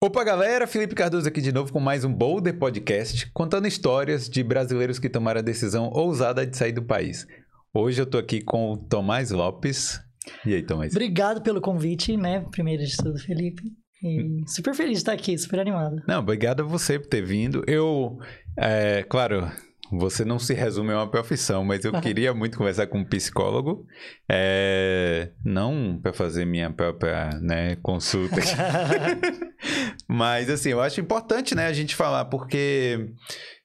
Opa, galera! Felipe Cardoso aqui de novo com mais um Boulder Podcast, contando histórias de brasileiros que tomaram a decisão ousada de sair do país. Hoje eu tô aqui com o Tomás Lopes. E aí, Tomás? Obrigado pelo convite, né? Primeiro de tudo, Felipe. E super feliz de estar aqui, super animado. Não, obrigado a você por ter vindo. Eu, é, claro, você não se resume a uma profissão, mas eu queria muito conversar com um psicólogo, é, não para fazer minha própria né, consulta, mas assim, eu acho importante né, a gente falar, porque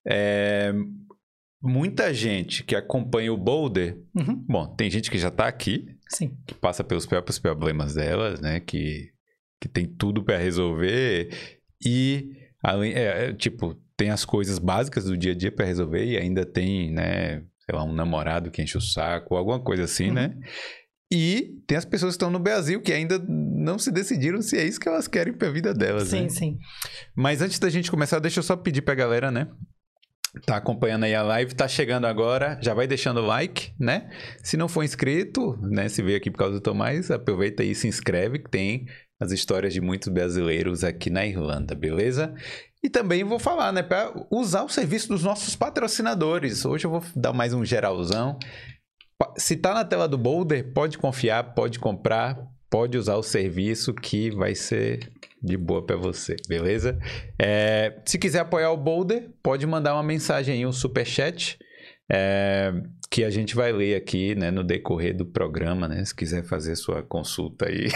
é, muita gente que acompanha o Boulder, uhum. bom, tem gente que já está aqui, Sim. que passa pelos próprios problemas delas, né, que, que tem tudo para resolver, e além, é, é, tipo, tem as coisas básicas do dia a dia para resolver e ainda tem, né, sei lá, um namorado que enche o saco, alguma coisa assim, né? uhum. né? E tem as pessoas que estão no Brasil que ainda não se decidiram se é isso que elas querem para a vida delas, sim, né? Sim, sim. Mas antes da gente começar, deixa eu só pedir para a galera, né? Tá acompanhando aí a live, tá chegando agora, já vai deixando o like, né? Se não for inscrito, né? Se veio aqui por causa do Tomás, aproveita aí e se inscreve, que tem as histórias de muitos brasileiros aqui na Irlanda, beleza? E também vou falar, né, para usar o serviço dos nossos patrocinadores. Hoje eu vou dar mais um geralzão. Se tá na tela do Boulder, pode confiar, pode comprar, pode usar o serviço que vai ser de boa para você, beleza? É, se quiser apoiar o Boulder, pode mandar uma mensagem aí, um super chat, é, que a gente vai ler aqui, né, no decorrer do programa, né? Se quiser fazer sua consulta aí.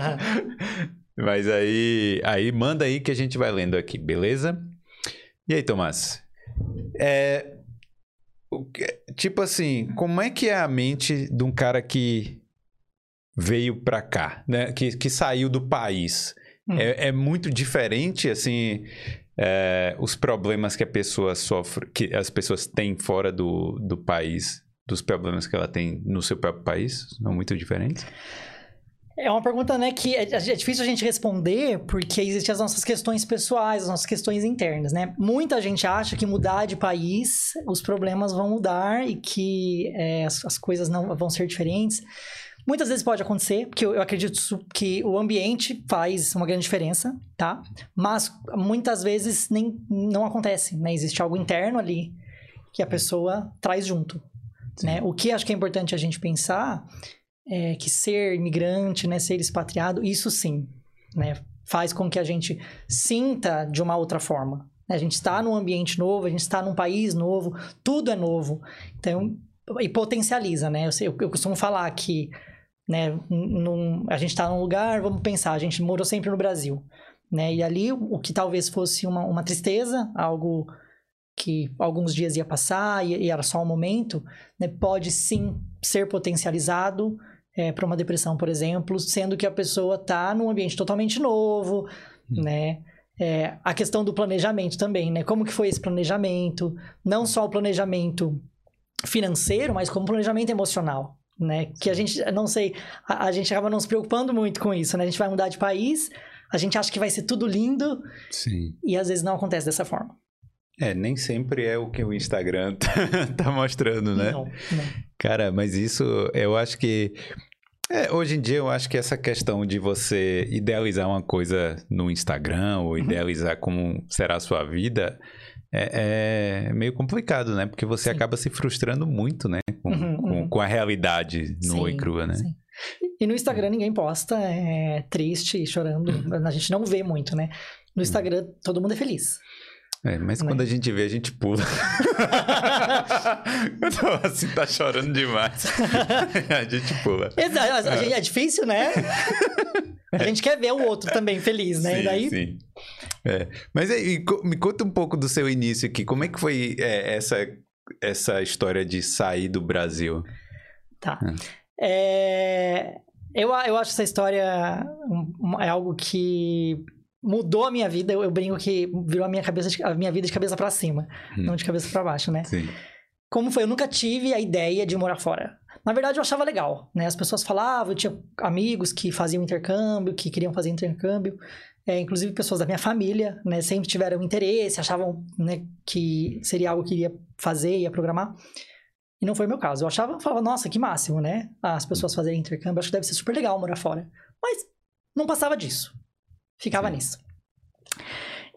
Mas aí, aí manda aí que a gente vai lendo aqui, beleza? E aí, Tomás? É, tipo assim, como é que é a mente de um cara que veio pra cá, né? Que, que saiu do país? Hum. É, é, muito diferente, assim, é, os problemas que a pessoa sofre, que as pessoas têm fora do, do país, dos problemas que ela tem no seu próprio país? São muito diferentes? É uma pergunta, né, que é, é, difícil a gente responder porque existem as nossas questões pessoais, as nossas questões internas, né? Muita gente acha que mudar de país, os problemas vão mudar e que é, as, as, coisas não vão ser diferentes. Muitas vezes pode acontecer, porque eu, eu acredito que o ambiente faz uma grande diferença, tá? Mas muitas vezes nem não acontece, né? Existe algo interno ali que a pessoa traz junto, né? O que acho que é importante a gente pensar é, que ser imigrante, né, ser expatriado, isso sim, né, faz com que a gente sinta de uma outra forma. A gente está num ambiente novo, a gente está num país novo, tudo é novo. Então, e potencializa, né? Eu, eu, eu costumo falar que né, num, a gente está num lugar, vamos pensar, a gente morou sempre no Brasil. Né? E ali, o que talvez fosse uma, uma tristeza, algo que alguns dias ia passar e, e era só um momento, né, pode sim ser potencializado é, para uma depressão, por exemplo, sendo que a pessoa está num ambiente totalmente novo, hum. né? É, a questão do planejamento também, né? Como que foi esse planejamento? Não só o planejamento financeiro, mas como planejamento emocional, né? Que a gente, não sei, a, a, gente acaba não se preocupando muito com isso, né? A gente vai mudar de país, a gente acha que vai ser tudo lindo, Sim. e às vezes não acontece dessa forma. É, nem sempre é o que o Instagram tá, tá mostrando, né? Não, não. Cara, mas isso eu acho que. É, hoje em dia eu acho que essa questão de você idealizar uma coisa no Instagram ou uhum. idealizar como será a sua vida é, é meio complicado, né? Porque você sim. acaba se frustrando muito, né? Com, uhum, com, uhum. com a realidade nua e crua, né? Sim. E no Instagram ninguém posta é, triste, chorando. Uhum. A gente não vê muito, né? No Instagram todo mundo é feliz. É, mas né? quando a gente vê, a gente pula. Quando assim, tá chorando demais. a gente pula. Exato, é. é difícil, né? A gente quer ver o outro também feliz, né? Sim, e daí... sim. É. Mas aí, me conta um pouco do seu início aqui. Como é que foi é, essa, essa história de sair do Brasil? Tá. Ah. É... Eu, eu acho essa história é algo que mudou a minha vida. Eu, eu brinco que virou a minha, cabeça de, a minha vida de cabeça para cima, hum. não de cabeça para baixo, né? Sim. Como foi? Eu nunca tive a ideia de morar fora. Na verdade, eu achava legal, né? As pessoas falavam, eu tinha amigos que faziam intercâmbio, que queriam fazer intercâmbio. É, inclusive pessoas da minha família, né? Sempre tiveram interesse, achavam né, que seria algo que iria fazer, ia programar. E não foi o meu caso. Eu achava, falava, nossa, que máximo, né? As pessoas fazerem intercâmbio, acho que deve ser super legal morar fora. Mas não passava disso. Ficava Sim. nisso.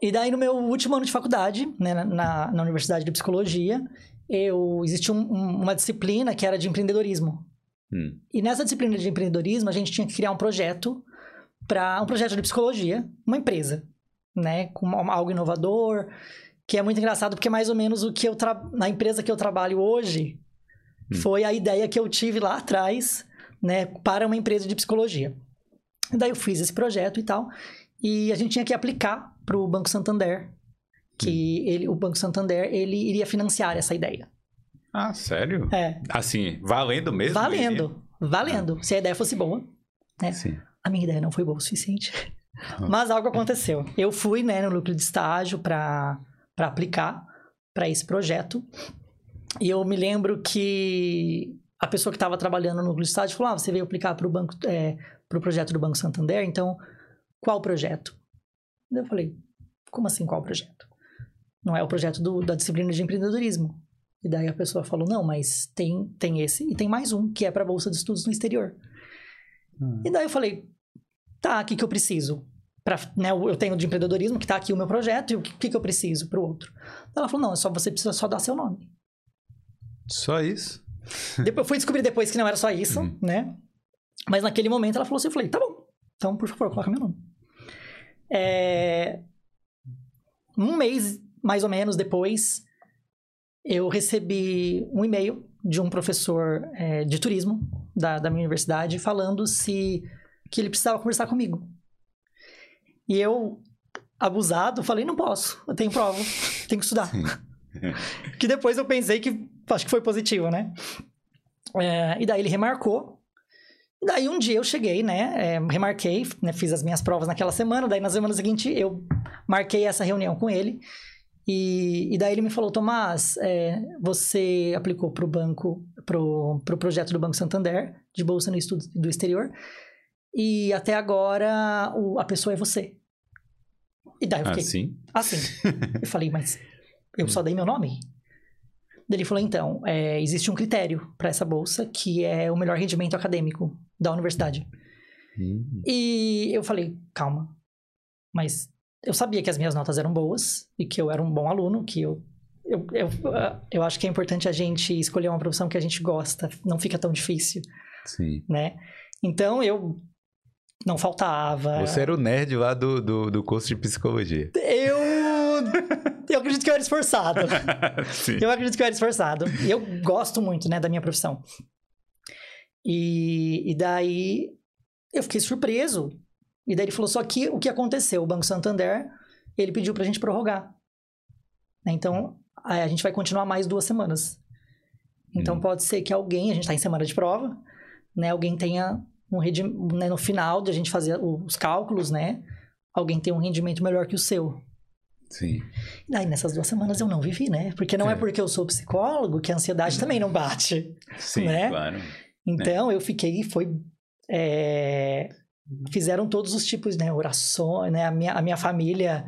E daí, no meu último ano de faculdade, né, na, na Universidade de Psicologia, eu existia um, um, uma disciplina que era de empreendedorismo. Hum. E nessa disciplina de empreendedorismo, a gente tinha que criar um projeto para um projeto de psicologia, uma empresa, né, com algo inovador, que é muito engraçado porque é mais ou menos o que eu tra... na empresa que eu trabalho hoje hum. foi a ideia que eu tive lá atrás, né, para uma empresa de psicologia. E daí eu fiz esse projeto e tal, e a gente tinha que aplicar para o Banco Santander, que hum. ele, o Banco Santander ele iria financiar essa ideia. Ah, sério? É. Assim, valendo mesmo? Valendo, valendo. Ah. Se a ideia fosse boa, né? Sim. A minha ideia não foi boa o suficiente. Mas algo aconteceu. Eu fui, né, no núcleo de estágio para aplicar para esse projeto. E eu me lembro que a pessoa que estava trabalhando no núcleo de estágio falou: ah, você veio aplicar para o banco, é, para o projeto do Banco Santander, então qual projeto? Eu falei: como assim qual projeto? Não é o projeto do, da disciplina de empreendedorismo. E daí a pessoa falou: não, mas tem, tem esse e tem mais um, que é para a Bolsa de Estudos no Exterior. Hum. E daí eu falei: tá, o que, que eu preciso? Pra, né, eu tenho de empreendedorismo, que tá aqui o meu projeto, e o que, que eu preciso para o outro? Ela falou: não, é só você precisa só dar seu nome. Só isso? Depois, eu fui descobrir depois que não era só isso, hum. né? Mas naquele momento ela falou assim: eu falei, tá bom, então por favor, coloca meu nome. É... Um mês, mais ou menos, depois, eu recebi um e-mail de um professor é, de turismo da, da minha universidade falando se que ele precisava conversar comigo. E eu, abusado, falei, não posso, eu tenho prova, tenho que estudar. que depois eu pensei que, acho que foi positivo, né? É, e daí ele remarcou. E daí um dia eu cheguei, né? É, remarquei, né, fiz as minhas provas naquela semana. Daí na semana seguinte eu marquei essa reunião com ele. E, e daí ele me falou, Tomás, é, você aplicou para o banco, para o pro projeto do Banco Santander, de Bolsa no Estudo do Exterior, e até agora o, a pessoa é você. E daí eu fiquei... Assim? Assim. eu falei, mas eu só dei meu nome? Ele falou, então, é, existe um critério para essa bolsa, que é o melhor rendimento acadêmico da universidade. Hum. E eu falei, calma, mas eu sabia que as minhas notas eram boas e que eu era um bom aluno, que eu eu, eu, eu acho que é importante a gente escolher uma profissão que a gente gosta, não fica tão difícil. Sim. Né? Então eu não faltava. Você era o nerd lá do, do, do curso de psicologia. Eu. eu acredito que eu era esforçado. Eu acredito que eu era esforçado. E eu gosto muito, né, da minha profissão. E, e daí eu fiquei surpreso e daí ele falou, só que o que aconteceu? O Banco Santander, ele pediu pra gente prorrogar. Né, então, a gente vai continuar mais duas semanas. Então, hum. pode ser que alguém, a gente tá em semana de prova, né? Alguém tenha um né, no final de a gente fazer os cálculos, né? Alguém tem um rendimento melhor que o seu. Sim. E daí, nessas duas semanas eu não vivi, né? Porque não é, é porque eu sou psicólogo que a ansiedade também não bate. Sim, né? claro. Então, é. eu fiquei, foi... É, fizeram todos os tipos, né? Orações, né? A minha, a minha família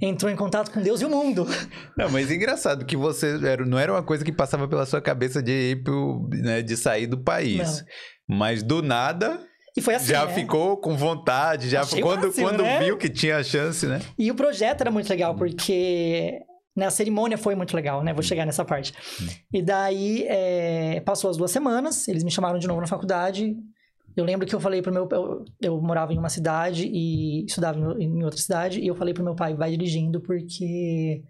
entrou em contato com Deus e o mundo. Não, mas é engraçado que você era, não era uma coisa que passava pela sua cabeça de ir pro, né, de sair do país. Não. Mas do nada. E foi assim, já né? ficou com vontade, já Achei quando, máximo, quando né? viu que tinha a chance, né? E o projeto era muito legal, porque né, a cerimônia foi muito legal, né? Vou chegar nessa parte. E daí, é, passou as duas semanas, eles me chamaram de novo na faculdade, eu lembro que eu falei pro meu... Eu, eu morava em uma cidade e estudava em outra cidade. E eu falei pro meu pai, vai dirigindo porque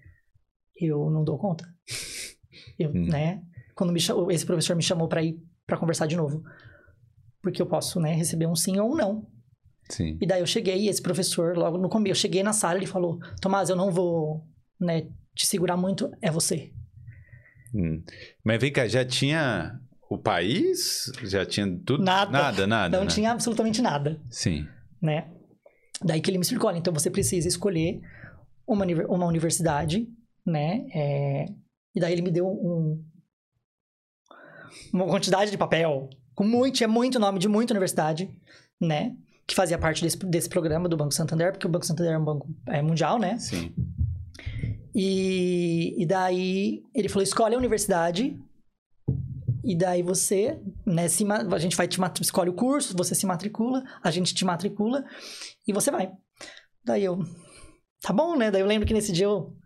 eu não dou conta. Eu, Hum. né? Quando me esse professor me chamou para ir para conversar de novo. Porque eu posso, né, receber um sim ou um não. Sim. E daí eu cheguei, e esse professor, logo no começo, eu cheguei na sala, ele falou: Tomás, eu não vou, né, te segurar muito, é você. Hum. Mas vem cá, já tinha o país? Já tinha tudo? Nada. Nada, nada. Não né? tinha absolutamente nada. Sim. né? Daí que ele me explicou, olha, então você precisa escolher uma, uma universidade, né? É, E daí ele me deu um, uma quantidade de papel com muito, tinha muito nome de muita universidade, né? Que fazia parte desse, desse programa do Banco Santander, porque o Banco Santander é um banco é, mundial, né? Sim. E, e daí ele falou: escolhe a universidade. E daí você, né, se, a gente vai te escolhe o curso, você se matricula, a gente te matricula e você vai. Daí eu, tá bom, né? Daí eu lembro que nesse dia eu,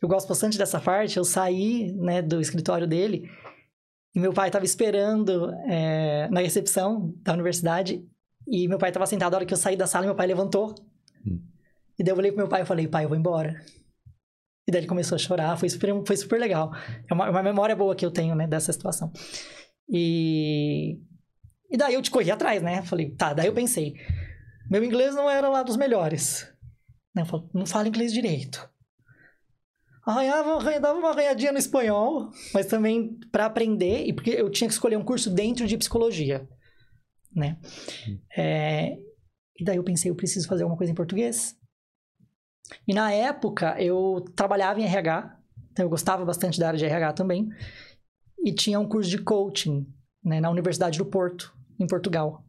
eu gosto bastante dessa parte. Eu saí, né, do escritório dele e meu pai estava esperando é, na recepção da universidade e meu pai estava sentado. A hora que eu saí da sala, meu pai levantou. Hum. E daí eu olhei pro meu pai e falei, pai, eu vou embora. E daí ele começou a chorar, foi super, foi super legal. É uma, uma memória boa que eu tenho, né, dessa situação. E... E daí eu te corri atrás, né? Falei, tá, daí eu pensei, meu inglês não era lá dos melhores. Eu falei, não fala inglês direito. Arranhava, dava uma arranhadinha no espanhol, mas também para aprender, e porque eu tinha que escolher um curso dentro de psicologia, né? É, e daí eu pensei, eu preciso fazer alguma coisa em português. E na época eu trabalhava em RH, então eu gostava bastante da área de RH também, e tinha um curso de coaching né, na Universidade do Porto, em Portugal.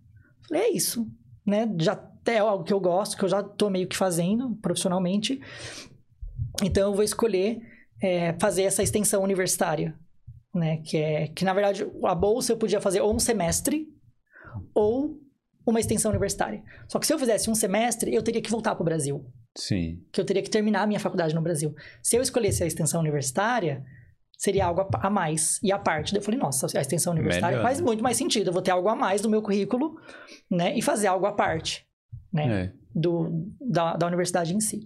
Falei, é isso, né? Já é algo que eu gosto, que eu já tô meio que fazendo profissionalmente. Então eu vou escolher é, fazer essa extensão universitária, né? Que é que na verdade a bolsa eu podia fazer ou um semestre ou uma extensão universitária. Só que se eu fizesse um semestre, eu teria que voltar para o Brasil. Sim. Que eu teria que terminar a minha faculdade no Brasil. Se eu escolhesse a extensão universitária, seria algo a mais e a parte. Eu falei, nossa, a extensão universitária Melhor. faz né? muito mais sentido. Eu vou ter algo a mais no meu currículo, né? E fazer algo à parte, né? É. Do, da, da universidade em si.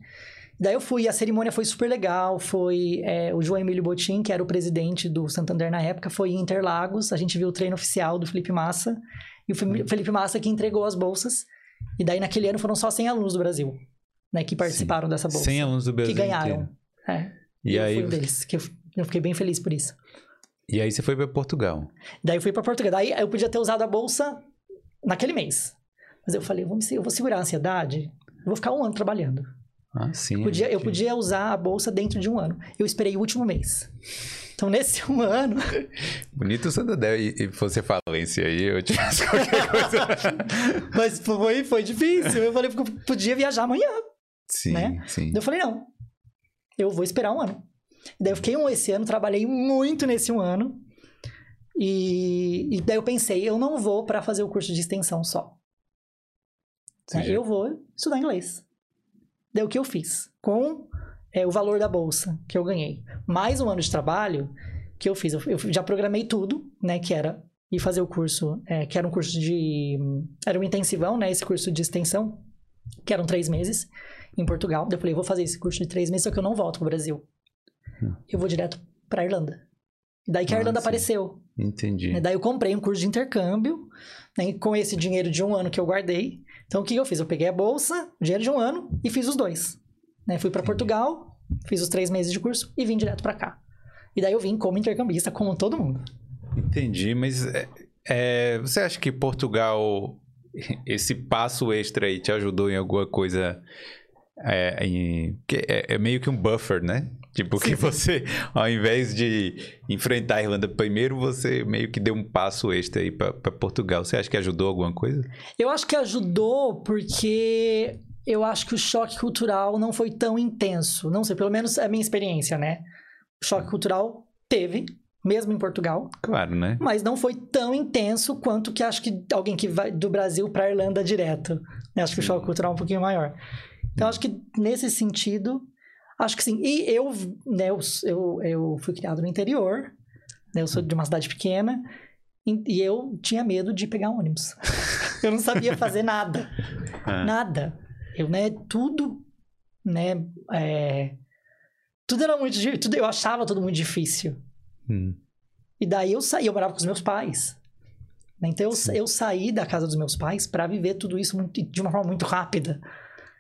Daí eu fui, a cerimônia foi super legal, foi é, o João Emílio Botim, que era o presidente do Santander na época, foi em Interlagos, a gente viu o treino oficial do Felipe Massa, e o Felipe Massa que entregou as bolsas, e daí naquele ano foram só 100 alunos do Brasil né, que participaram Sim. dessa bolsa. 100 alunos do Brasil Que ganharam. É. E eu aí... fui um deles, que eu, eu fiquei bem feliz por isso. E aí você foi para Portugal? Daí eu fui para Portugal. Daí eu podia ter usado a bolsa naquele mês. Mas eu falei, vou, eu vou segurar a ansiedade, eu vou ficar um ano trabalhando. Ah, sim. Podia, Eu podia usar a bolsa dentro de um ano. Eu esperei o último mês. Então, nesse um ano. Bonito Santander e, e você falência aí, eu tivesse qualquer coisa. Mas foi, foi difícil. Eu falei, podia viajar amanhã. Sim, né? sim. Eu falei, não, eu vou esperar um ano. Daí eu fiquei um esse ano, trabalhei muito nesse um ano. E, e daí eu pensei, eu não vou para fazer o curso de extensão só. Né? Eu vou estudar inglês. Daí o que eu fiz? Com é, o valor da bolsa que eu ganhei. Mais um ano de trabalho que eu fiz. Eu, eu já programei tudo, né? Que era ir fazer o curso, é, que era um curso de... Era um intensivão, né? Esse curso de extensão, que eram três meses em Portugal. Daí eu falei, vou fazer esse curso de três meses, só que eu não volto pro Brasil. Hum. Eu vou direto pra Irlanda. E daí que a ah, Irlanda sim. apareceu. Entendi. E daí eu comprei um curso de intercâmbio, né, com esse dinheiro de um ano que eu guardei. Então o que eu fiz? Eu peguei a bolsa, o dinheiro de um ano e fiz os dois. Né? Fui para Portugal, fiz os três meses de curso e vim direto para cá. E daí eu vim como intercambista, como todo mundo. Entendi, mas é, é, você acha que Portugal, esse passo extra aí te ajudou em alguma coisa é, em, é, é, meio que um buffer, né? Tipo, que você, ao invés de enfrentar a Irlanda primeiro, você meio que deu um passo extra aí para Portugal. Você acha que ajudou alguma coisa? Eu acho que ajudou porque eu acho que o choque cultural não foi tão intenso. Não sei, pelo menos é a minha experiência, né? O choque cultural teve, mesmo em Portugal. Claro, né? Mas não foi tão intenso quanto que acho que alguém que vai do Brasil para Irlanda direto. Acho que o choque cultural é um pouquinho maior. Então, acho que nesse sentido, acho que sim. E eu, né, eu, eu, eu fui criado no interior, né, eu sou de uma cidade pequena, e eu tinha medo de pegar ônibus. eu não sabia fazer nada. É. Nada. Eu, né, tudo, né, é, tudo era muito tudo eu achava tudo muito difícil. Hum. E daí eu saí, eu morava com os meus pais. Então eu, eu saí da casa dos meus pais para viver tudo isso muito, de uma forma muito rápida.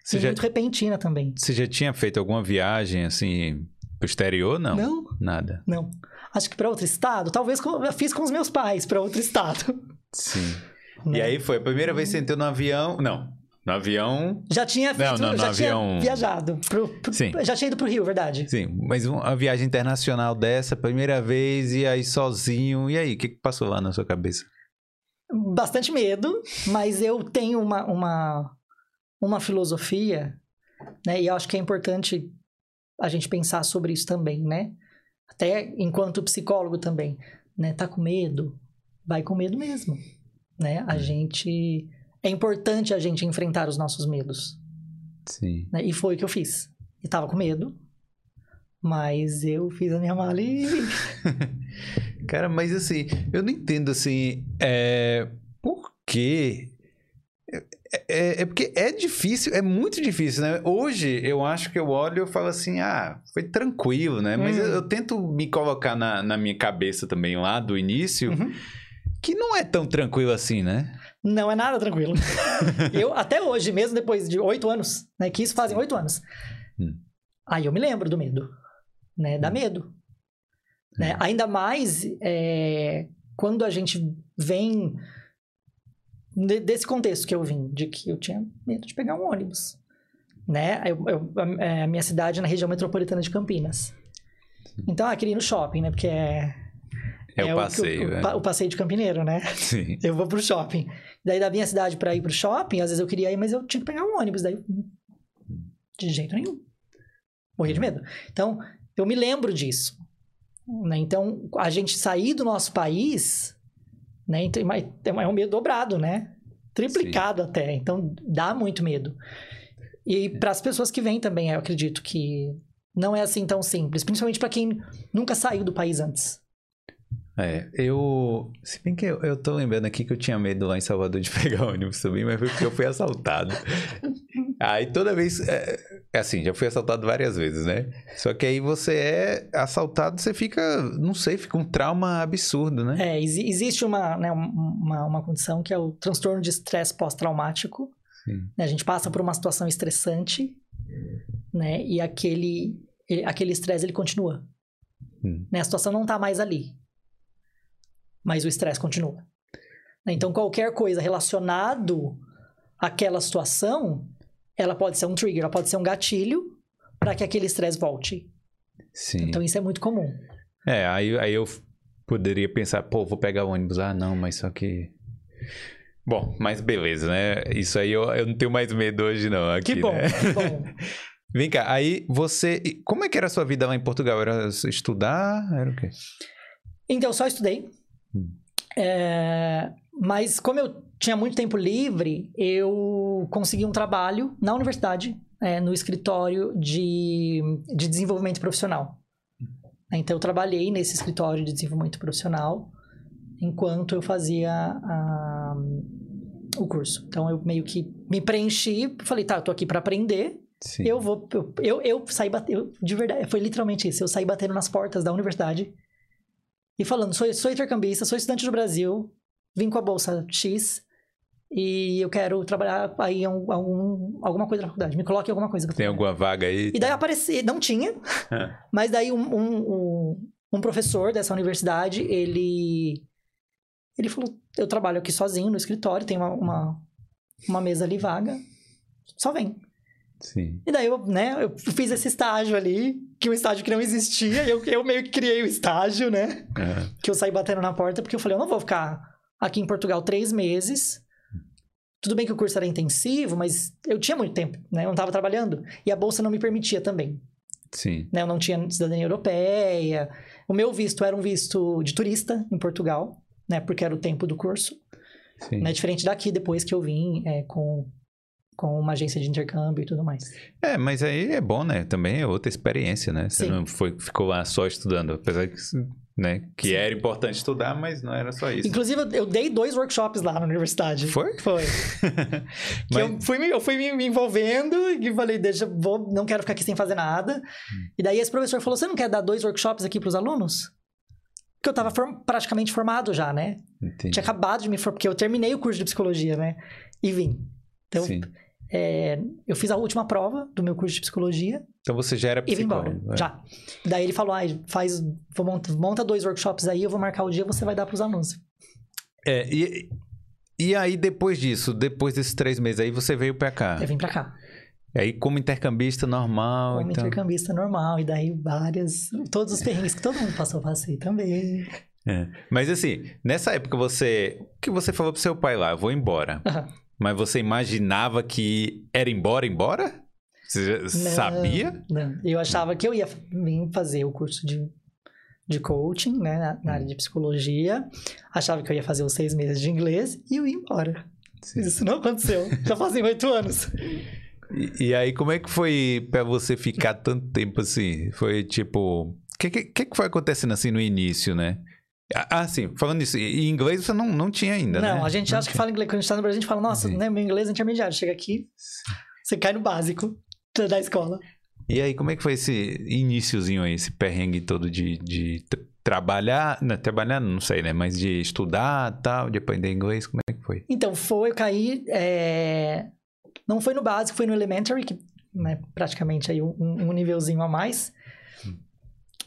Você já, muito repentina também. Você já tinha feito alguma viagem, assim, pro exterior, não? Não. Nada. Não. Acho que para outro estado, talvez eu fiz com os meus pais para outro estado. Sim. Né? E aí foi a primeira vez que você entrou no avião? Não. No avião. Já tinha feito, não, não, já avião... viajado. Pro, pro, Sim. Já tinha ido pro Rio, verdade. Sim, mas uma viagem internacional dessa, primeira vez, e aí sozinho. E aí, o que, que passou lá na sua cabeça? Bastante medo, mas eu tenho uma, uma, uma filosofia, né? E eu acho que é importante a gente pensar sobre isso também, né? Até enquanto psicólogo também, né? Tá com medo? Vai com medo mesmo, né? A gente... É importante a gente enfrentar os nossos medos. Sim. Né? E foi o que eu fiz. e tava com medo. Mas eu fiz a minha mala e. Cara, mas assim, eu não entendo assim, é... por quê? É, é, é porque é difícil, é muito difícil, né? Hoje eu acho que eu olho e eu falo assim, ah, foi tranquilo, né? Mas Hum. eu, eu tento me colocar na, na minha cabeça também lá do início, Uhum. que não é tão tranquilo assim, né? Não é nada tranquilo. eu, até hoje, mesmo depois de oito anos, né? Que isso fazem oito anos. Hum. Aí eu me lembro do medo. Né? Dá medo. Né? Ainda mais é, quando a gente vem de- desse contexto que eu vim, de que eu tinha medo de pegar um ônibus. Né? Eu, eu- a, é, a minha cidade é na região metropolitana de Campinas. Então, ah, queria ir no shopping, né? Porque é... É, o que- passeio, o, né? pa- o passeio de campineiro, né? Sim. Eu vou pro shopping. Daí da minha cidade pra ir pro shopping, às vezes eu queria ir, mas eu tinha que pegar um ônibus. Daí, de jeito nenhum. Morria de medo. Então, eu me lembro disso. né? Então, a gente sair do nosso país, né? então, É um medo dobrado, né? Triplicado até. Então, dá muito medo. E para as pessoas que vêm também, eu acredito que não é assim tão simples. Principalmente para quem nunca saiu do país antes. É, eu. Se bem que eu, eu tô lembrando aqui que eu tinha medo lá em Salvador de pegar ônibus também, mas foi porque eu fui assaltado. Aí toda vez. É, é assim, já fui assaltado várias vezes, né? Só que aí você é assaltado, você fica. Não sei, fica um trauma absurdo, né? É, exi- existe uma, né, um- uma, uma condição que é o transtorno de estresse pós-traumático. Né? A gente passa por uma situação estressante, né? E aquele aquele estresse ele continua. Hum. Né? A situação não tá mais ali. Mas o estresse continua. Então qualquer coisa relacionado àquela situação, ela pode ser um trigger, ela pode ser um gatilho para que aquele estresse volte. Sim. Então isso é muito comum. É, aí, aí eu poderia pensar, pô, vou pegar o ônibus. Ah, não, mas só que. Bom, mas beleza, né? Isso aí eu, eu não tenho mais medo hoje, não. Aqui, Que bom, né? que bom. Vem cá, aí você. Como é que era a sua vida lá em Portugal? Era estudar? Era o quê? Então, eu só estudei. Hum. É, mas como eu tinha muito tempo livre, eu consegui um trabalho na universidade, é, no escritório de, de desenvolvimento profissional. Então, eu trabalhei nesse escritório de desenvolvimento profissional enquanto eu fazia a- o curso. Então, eu meio que me preenchi, falei, tá, eu tô aqui para aprender, Sim. eu vou. Eu, eu, eu saí batendo. De verdade, foi literalmente isso. Eu saí batendo nas portas da universidade e falando: sou, sou intercambista, sou estudante do Brasil, vim com a bolsa X e eu quero trabalhar aí em algum, algum- alguma coisa na faculdade. Me coloque em alguma coisa. Tem trabalhar." alguma vaga aí? E daí apareci, não tinha, É. mas daí um, um, um, professor dessa universidade, ele. Ele falou: eu trabalho aqui sozinho no escritório, tem uma, uma, uma mesa ali vaga, só vem. Sim. E daí eu, né, eu fiz esse estágio ali, que é um estágio que não existia, e eu, eu meio que criei o estágio, né? É. Que eu saí batendo na porta, porque eu falei, eu não vou ficar aqui em Portugal três meses. Tudo bem que o curso era intensivo, mas eu tinha muito tempo, né? Eu não estava trabalhando. E a bolsa não me permitia também. Sim. Né? Eu não tinha cidadania europeia. O meu visto era um visto de turista em Portugal, né? Porque era o tempo do curso. Sim. Né? Diferente daqui, depois que eu vim é, com, com uma agência de intercâmbio e tudo mais. É, mas aí é bom, né? Também é outra experiência, né? Você Sim. não foi, ficou lá só estudando. Apesar que, né, que Sim. era importante estudar, mas não era só isso. Inclusive, eu- dei dois workshops lá na universidade. Foi? Foi. Mas- eu fui, me- eu fui me envolvendo e falei, deixa, vou, não quero ficar aqui sem fazer nada. Hum. E daí esse professor falou, você não quer dar dois workshops aqui para os alunos? Porque eu tava form- praticamente formado já, né? Entendi. Tinha acabado de me formar, porque eu terminei o curso de psicologia, né? E vim. Então, é, eu fiz a última prova do meu curso de psicologia Então você já era e vim embora. psicólogo. é. Já. Daí ele falou, ah, faz, monta, monta dois workshops aí, eu vou marcar o dia, você vai dar para os alunos. É, e, e aí depois disso, depois desses três meses aí, você veio pra cá. Eu vim para cá. Aí como intercambista normal, Como então... intercambista normal, e daí várias. Todos os perrengues que todo mundo passou, passei também. É. Mas assim, nessa época você... O que você falou pro seu pai lá? Eu vou embora. Aham. Mas você imaginava que era embora, embora? Você Não, sabia? Não. Eu achava que eu ia vir fazer o curso de, de coaching, né, na, na Hum. área de psicologia. Achava que eu ia fazer os seis meses de inglês e eu ia embora. Sim. Isso não aconteceu. Já fazem oito anos. E, e aí, como é que foi pra você ficar tanto tempo assim? Foi tipo. O que, que, que foi acontecendo assim no início, né? Ah, ah, sim, falando isso, em inglês você não, não tinha ainda, não, né? a gente Não acha que tinha. fala inglês. Quando a gente tá no Brasil, a gente fala, nossa, Sim. né, meu inglês é intermediário. Chega aqui, você cai no básico da escola. E aí, como é que foi esse iniciozinho aí, esse perrengue todo de, de tra- trabalhar, não, trabalhar não sei, né? Mas de estudar tal, de aprender inglês, como é que foi? Então, foi, eu caí. é, Não foi no básico, foi no elementary, que né, praticamente aí um, um nívelzinho a mais.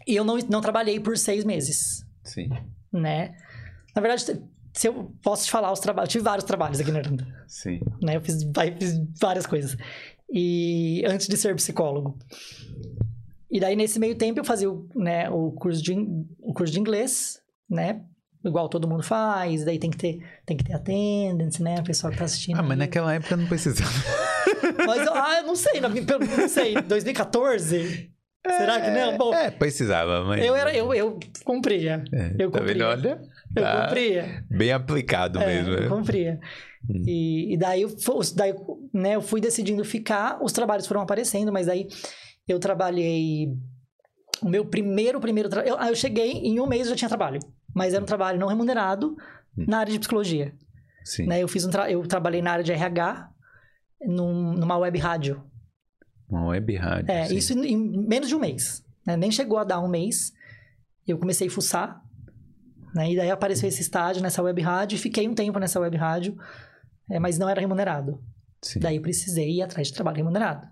E eu não, não trabalhei por seis meses, Sim, né? Na verdade, se eu posso te falar os trabalhos, eu tive vários trabalhos aqui na Irlanda, sim. né? Eu fiz, fiz várias coisas. E antes de ser psicólogo. E daí, nesse meio tempo, eu fazia o, né, o, curso de, o curso de inglês, né? Igual todo mundo faz, daí tem que ter, tem que ter attendance, né? O pessoal que tá assistindo. Ah, mas aí. naquela época não precisava. Mas eu, ah, eu não sei, pelo- não sei, 2014? Será que não? Bom, É, precisava, mas... eu, era, eu, eu cumpria. É, eu tá vendo? cumpria. Olha, Eu tá cumpria. bem aplicado É, mesmo. eu né? cumpria. Hum. E, e daí, eu daí né, eu fui decidindo ficar, os trabalhos foram aparecendo, mas daí eu trabalhei. O meu primeiro, primeiro trabalho. Eu, eu cheguei, em um mês eu já tinha trabalho. Mas era um trabalho não remunerado Hum. na área de psicologia. Sim. Né? Eu, fiz um tra- eu trabalhei na área de RH num- numa web rádio. Uma web rádio. É, sim. isso em, menos de um mês. né? Nem chegou a dar um mês. Eu comecei a fuçar. Né? E daí apareceu esse estágio nessa web rádio. E fiquei um tempo nessa web rádio. É, mas não era remunerado. Sim. Daí eu precisei ir atrás de trabalho remunerado.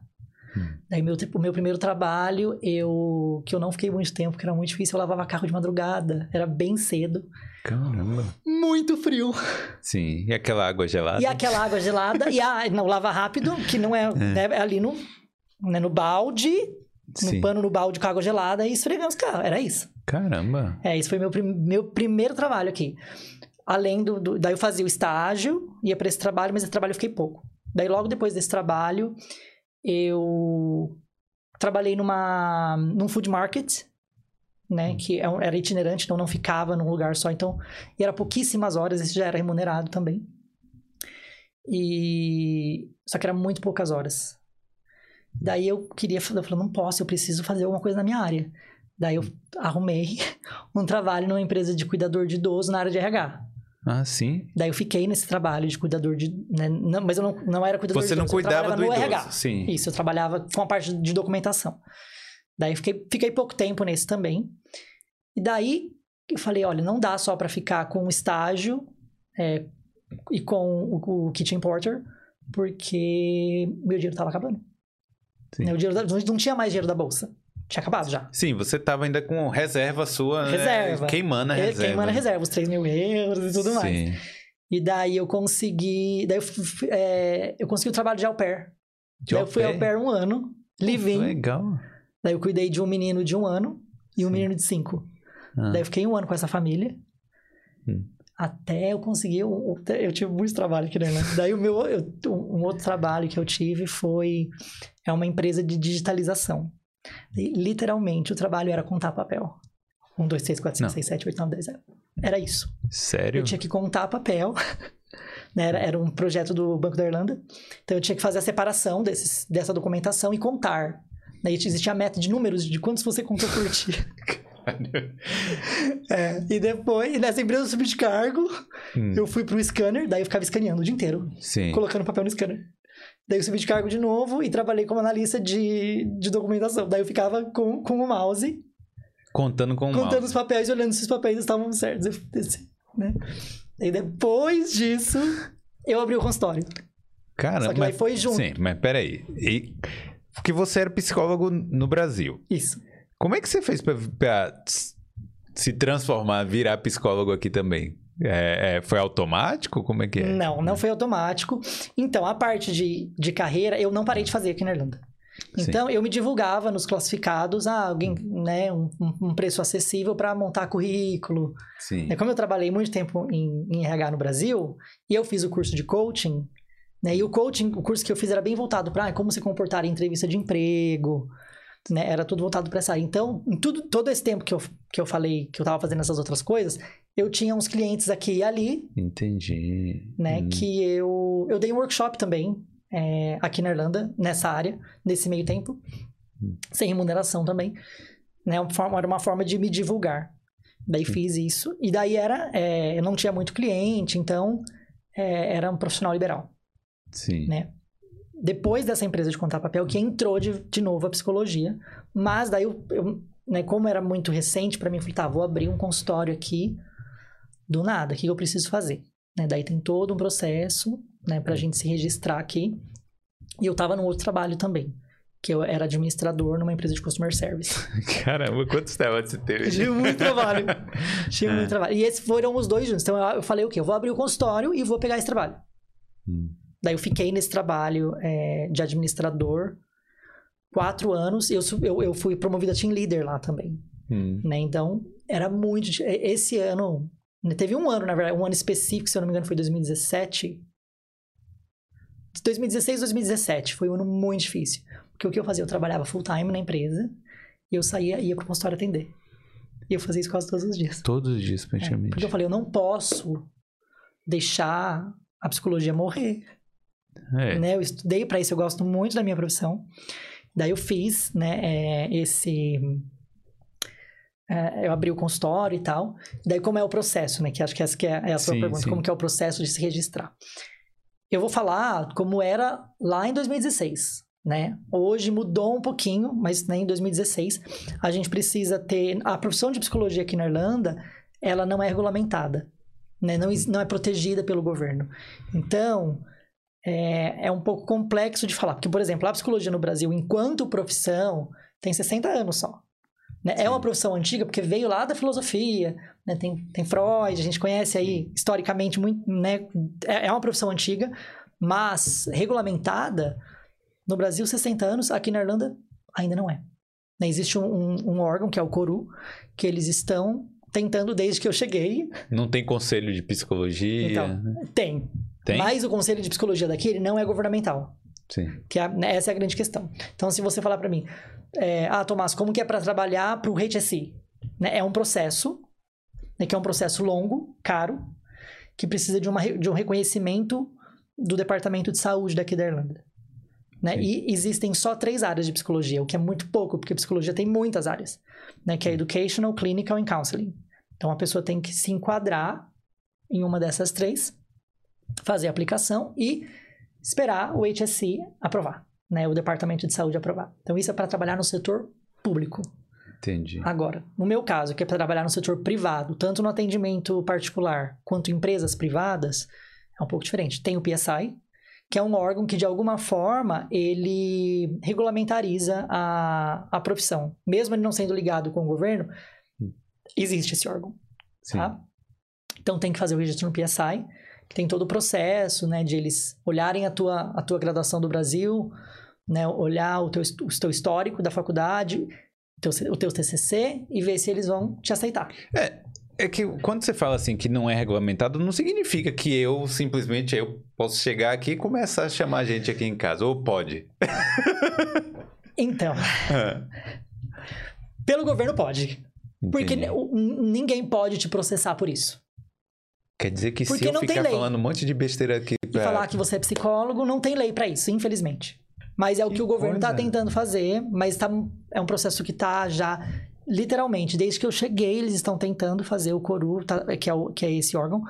Hum. Daí meu, o meu primeiro trabalho, eu que eu não fiquei muito tempo, porque era muito difícil, eu lavava carro de madrugada. Era bem cedo. Caramba. Muito frio. Sim. E aquela água gelada? E aquela água gelada. e a, não, lava rápido, que não é, né, é ali no, né, no balde, no Sim. pano no balde com água gelada e esfregando os carros. Era isso. Caramba. É, esse foi meu, prim- meu primeiro trabalho aqui. Além do, do- Daí eu fazia o estágio, ia para esse trabalho, mas esse trabalho eu fiquei pouco. Daí logo depois desse trabalho, eu trabalhei numa, num food market, né? Que é era itinerante, então não ficava num lugar só. Então, e era pouquíssimas horas, esse já era remunerado também. E... Só que era muito poucas horas. Daí eu queria, eu falei, não posso, eu preciso fazer alguma coisa na minha área. Daí eu arrumei um trabalho numa empresa de cuidador de idoso na área de RH. Ah, sim. Daí eu fiquei nesse trabalho de cuidador de. né, não- mas eu não, não era cuidador Você de não idoso, eu cuidava do no idoso. RH. Sim. Isso, eu trabalhava com a parte de documentação. Daí eu fiquei, fiquei pouco tempo nesse também. E daí eu falei, olha, não dá só pra ficar com o estágio é, e com o, o kitchen porter, porque meu dinheiro tava acabando. Sim. Né, O dinheiro da- não, não tinha mais dinheiro da bolsa. Tinha acabado já. Sim, você tava ainda com reserva sua, né? Reserva. Queimando a Eu- reserva. Queimando a reserva, os 3 mil euros e tudo mais. Sim. E daí eu consegui. Daí eu, é, eu consegui o trabalho de au pair. De daí au eu fui au pair? um ano, living. Legal. Daí eu cuidei de um menino de um ano e um Sim. menino de cinco. Ah, Daí eu fiquei um ano com essa família. Hum. Até eu conseguir. um- um- Eu tive muito trabalho aqui, né? Daí o meu. eu- um outro trabalho que eu tive foi. É uma empresa de digitalização. E, literalmente, o trabalho era contar papel. 1, 2, 3, 4, 5, Não. 6, 7, 8, 9, 10. Era isso. Sério? Eu tinha que contar papel. né? Era, era um projeto do Banco da Irlanda. Então eu tinha que fazer a separação desses, dessa documentação e contar. Daí existia a meta de números de quantos você contou por dia. É, e depois, nessa empresa eu subi de cargo, Hum, eu fui pro scanner, daí eu ficava escaneando o dia inteiro, Sim. colocando papel no scanner. Daí eu subi de cargo de novo e trabalhei como analista de, de documentação. Daí eu ficava com, com o mouse, Contando com o contando mouse. os papéis e olhando se os papéis estavam certos. Desci, né? E depois disso, eu abri o consultório. Caramba. Só que mas- foi junto. Sim, mas peraí. E... Porque você era psicólogo no Brasil. Isso. Como é que você fez pra, pra se transformar, virar psicólogo aqui também? É, é, foi automático? Como é que é? Não, não foi automático. Então, a parte de, de carreira, eu não parei de fazer aqui na Irlanda. Sim. Então, eu me divulgava nos classificados, ah, alguém, né, um, um preço acessível para montar currículo. Sim. Né, Como eu trabalhei muito tempo em, em RH no Brasil, e eu fiz o curso de coaching, né, e o coaching, o curso que eu fiz era bem voltado para como se comportar em entrevista de emprego, né, era tudo voltado para essa área. Então, em tudo, todo esse tempo que eu, que eu falei que eu estava fazendo essas outras coisas, eu tinha uns clientes aqui e ali, Entendi. né? Hum. Que eu, eu dei um workshop também é, aqui na Irlanda, nessa área, nesse meio tempo, sem remuneração também. Né? Era uma forma de me divulgar. Daí fiz isso. E daí era. é, eu não tinha muito cliente, então é, era um profissional liberal. Sim. né? Depois dessa empresa de contar papel, que entrou de, de novo a psicologia. Mas daí, eu, eu, né, como era muito recente pra mim, eu falei, tá, vou abrir um consultório aqui do nada. O que eu preciso fazer? Né? Daí tem todo um processo, né, pra gente se registrar aqui. E eu tava num outro trabalho também. Que eu era administrador numa empresa de customer service. Caramba, quantos telas você teve? Tive muito trabalho. Tive É. muito trabalho. E esses foram os dois juntos. Então eu eu falei o quê? Eu vou abrir o consultório e vou pegar esse trabalho. Hum. Daí eu fiquei nesse trabalho é, de administrador quatro anos. Eu, eu, eu fui promovida a team leader lá também. Hum. Né? Então, era muito. Esse ano. né, Teve um ano, na verdade, um ano específico, se eu não me engano, foi 2017. 2016, 2017. Foi um ano muito difícil. Porque o que eu fazia? Eu trabalhava full time na empresa e eu saía e ia pro consultório atender. E eu fazia isso quase todos os dias. Todos os dias, É, praticamente. porque eu falei, eu não posso deixar a psicologia morrer É. né? Eu estudei para isso, eu gosto muito da minha profissão. Daí eu fiz, né, é, esse... é, eu abri o consultório e tal. Daí como é o processo, né? Que acho que essa que é, é a sua Sim, pergunta. sim. Como que é o processo de se registrar? Eu vou falar como era lá em 2016, né? Hoje mudou um pouquinho, mas né, em 2016 a gente precisa ter... A profissão de psicologia aqui na Irlanda, ela não é regulamentada, né? Não, não é protegida pelo governo. Então é, é um pouco complexo de falar. Porque, por exemplo, a psicologia no Brasil, enquanto profissão, tem 60 anos só. né? É uma profissão antiga porque veio lá da filosofia, né? tem, tem Freud, a gente conhece aí historicamente muito, né? É, é uma profissão antiga, mas regulamentada no Brasil 60 anos, aqui na Irlanda ainda não é. Né? Existe um, um- um órgão que é o Coru, que eles estão tentando desde que eu cheguei. Não tem conselho de psicologia. Então, tem. Tem? Mas o conselho de psicologia daqui ele não é governamental. Sim. Que é- né, essa é a grande questão. Então, se você falar para mim, é, ah, Tomás, como que é para trabalhar para o HSI? Né, é um processo, né, que é um processo longo, caro, que precisa de, uma, de um reconhecimento do Departamento de Saúde daqui da Irlanda. Né? E existem só três áreas de psicologia, o que é muito pouco, porque psicologia tem muitas áreas, né? que é Educational, Clinical e Counseling. Então, a pessoa tem que se enquadrar em uma dessas três, fazer a aplicação e esperar o HSC aprovar, né? O Departamento de Saúde aprovar. Então, isso é para trabalhar no setor público. Entendi. Agora, no meu caso, que é para trabalhar no setor privado, tanto no atendimento particular quanto em empresas privadas, é um pouco diferente. Tem o PSI, que é um órgão que, de alguma forma, ele regulamentariza a, a profissão. Mesmo ele não sendo ligado com o governo, existe esse órgão. Tá? Então tem que fazer o registro no PSI, tem todo o processo, né, de eles olharem a tua, a tua graduação do Brasil, né, olhar o teu, o teu histórico da faculdade, o teu, o teu TCC e ver se eles vão te aceitar. É que quando você fala assim que não é regulamentado, não significa que eu simplesmente eu posso chegar aqui e começar a chamar a gente aqui em casa. Ou pode. Então, pelo governo pode, porque Entendi. n- ninguém pode te processar por isso. Quer dizer que Porque se eu ficar falando um monte de besteira aqui E pra... falar que você é psicólogo, não tem lei para isso, infelizmente. Mas é o Que que o governo está tentando fazer, mas tá, é um processo que está já, literalmente, desde que eu cheguei, eles estão tentando fazer o CORU, tá- que, é o- que é esse órgão.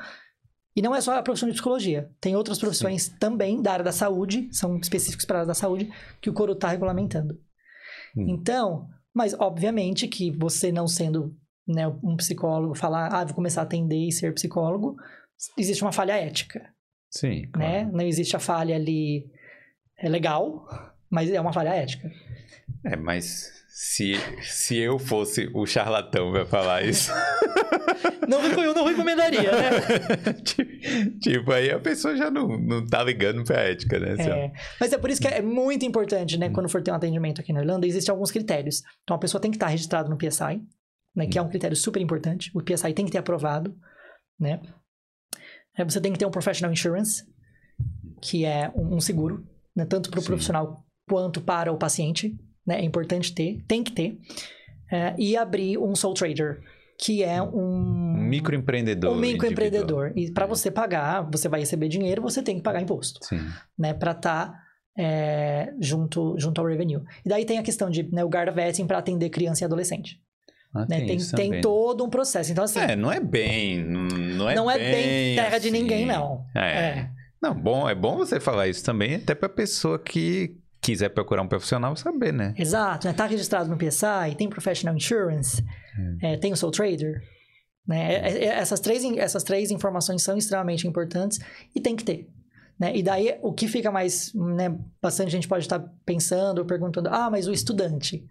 E não é só a profissão de psicologia. Tem outras profissões também da área da saúde, são específicos para a área da saúde, que o CORU está regulamentando. Hum. Então, mas obviamente que você não sendo né, um psicólogo, falar, ah, vou começar a atender e ser psicólogo, existe uma falha ética Sim, claro. né? Não existe a falha ali é legal, mas é uma falha ética. É, mas se, se eu fosse o charlatão pra falar isso... Não, eu não recomendaria, né? tipo, tipo, aí a pessoa já não, não tá ligando pra ética, né? Assim. É, mas é por isso que é muito importante, né? Quando for ter um atendimento aqui na Irlanda, existem alguns critérios. Então, a pessoa tem que estar registrada no PSI, né? Que é um critério super importante. O PSI tem que ter aprovado, né? É, Você tem que ter um professional insurance, que é um seguro, né? Tanto para o profissional quanto para o paciente, né? É importante ter, tem que ter. É, e abrir um sole trader, que é um... Um microempreendedor. Um microempreendedor. E para você pagar, você vai receber dinheiro, você tem que pagar imposto, Sim. né? Para estar é, junto, junto ao revenue. E daí tem a questão de né, o guarda vetting para atender criança e adolescente. Ah, né? Tem, tem também. todo um processo. Então, assim, É, não é bem. Não é, não é bem, bem terra de assim. ninguém, não. É. Não, bom, é bom você falar isso também, até pra pessoa que quiser procurar um profissional saber, né? Exato, né? Tá registrado no PSI, tem Professional Insurance, é, tem o Sole Trader. Né? É- é- essas, três, essas três informações são extremamente importantes e tem que ter. Né? E daí, o que fica mais... Né? Bastante gente pode estar pensando ou perguntando, ah, mas o estudante,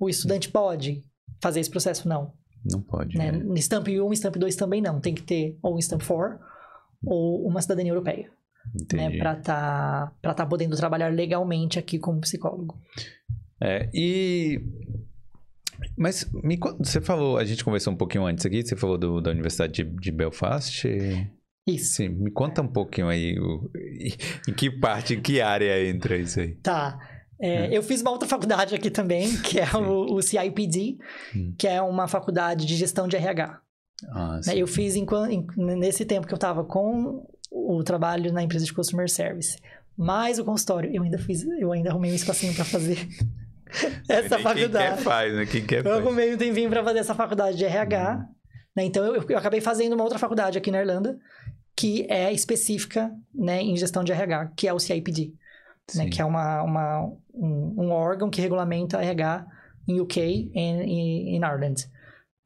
o estudante pode fazer esse processo? Não. Não pode. Né? né? Stamp 1 e Stamp 2 também não. Tem que ter ou um Stamp 4 ou uma cidadania europeia. Né? Entendi. Para estar tá, tá podendo trabalhar legalmente aqui como psicólogo. É, e. Mas me você falou, a gente conversou um pouquinho antes aqui, você falou do- da Universidade de, de Belfast. Isso. Sim, me conta um pouquinho aí o- em que parte, em que área entra isso aí. Tá. É, Eu fiz uma outra faculdade aqui também, que é o, o CIPD, Hum. que é uma faculdade de gestão de RH. Ah, né? Eu fiz enquanto, em- nesse tempo que eu estava com o trabalho na empresa de customer service, mais o consultório, eu ainda fiz, eu ainda arrumei um espacinho para fazer essa Quem faculdade. quer faz, né? Quem quer Eu arrumei um tempinho para fazer essa faculdade de RH. Uhum. né? Então, eu, eu acabei fazendo uma outra faculdade aqui na Irlanda, que é específica né, em gestão de RH, que é o CIPD. Né, que é uma, uma, um, um órgão que regulamenta RH em UK e em, Ireland.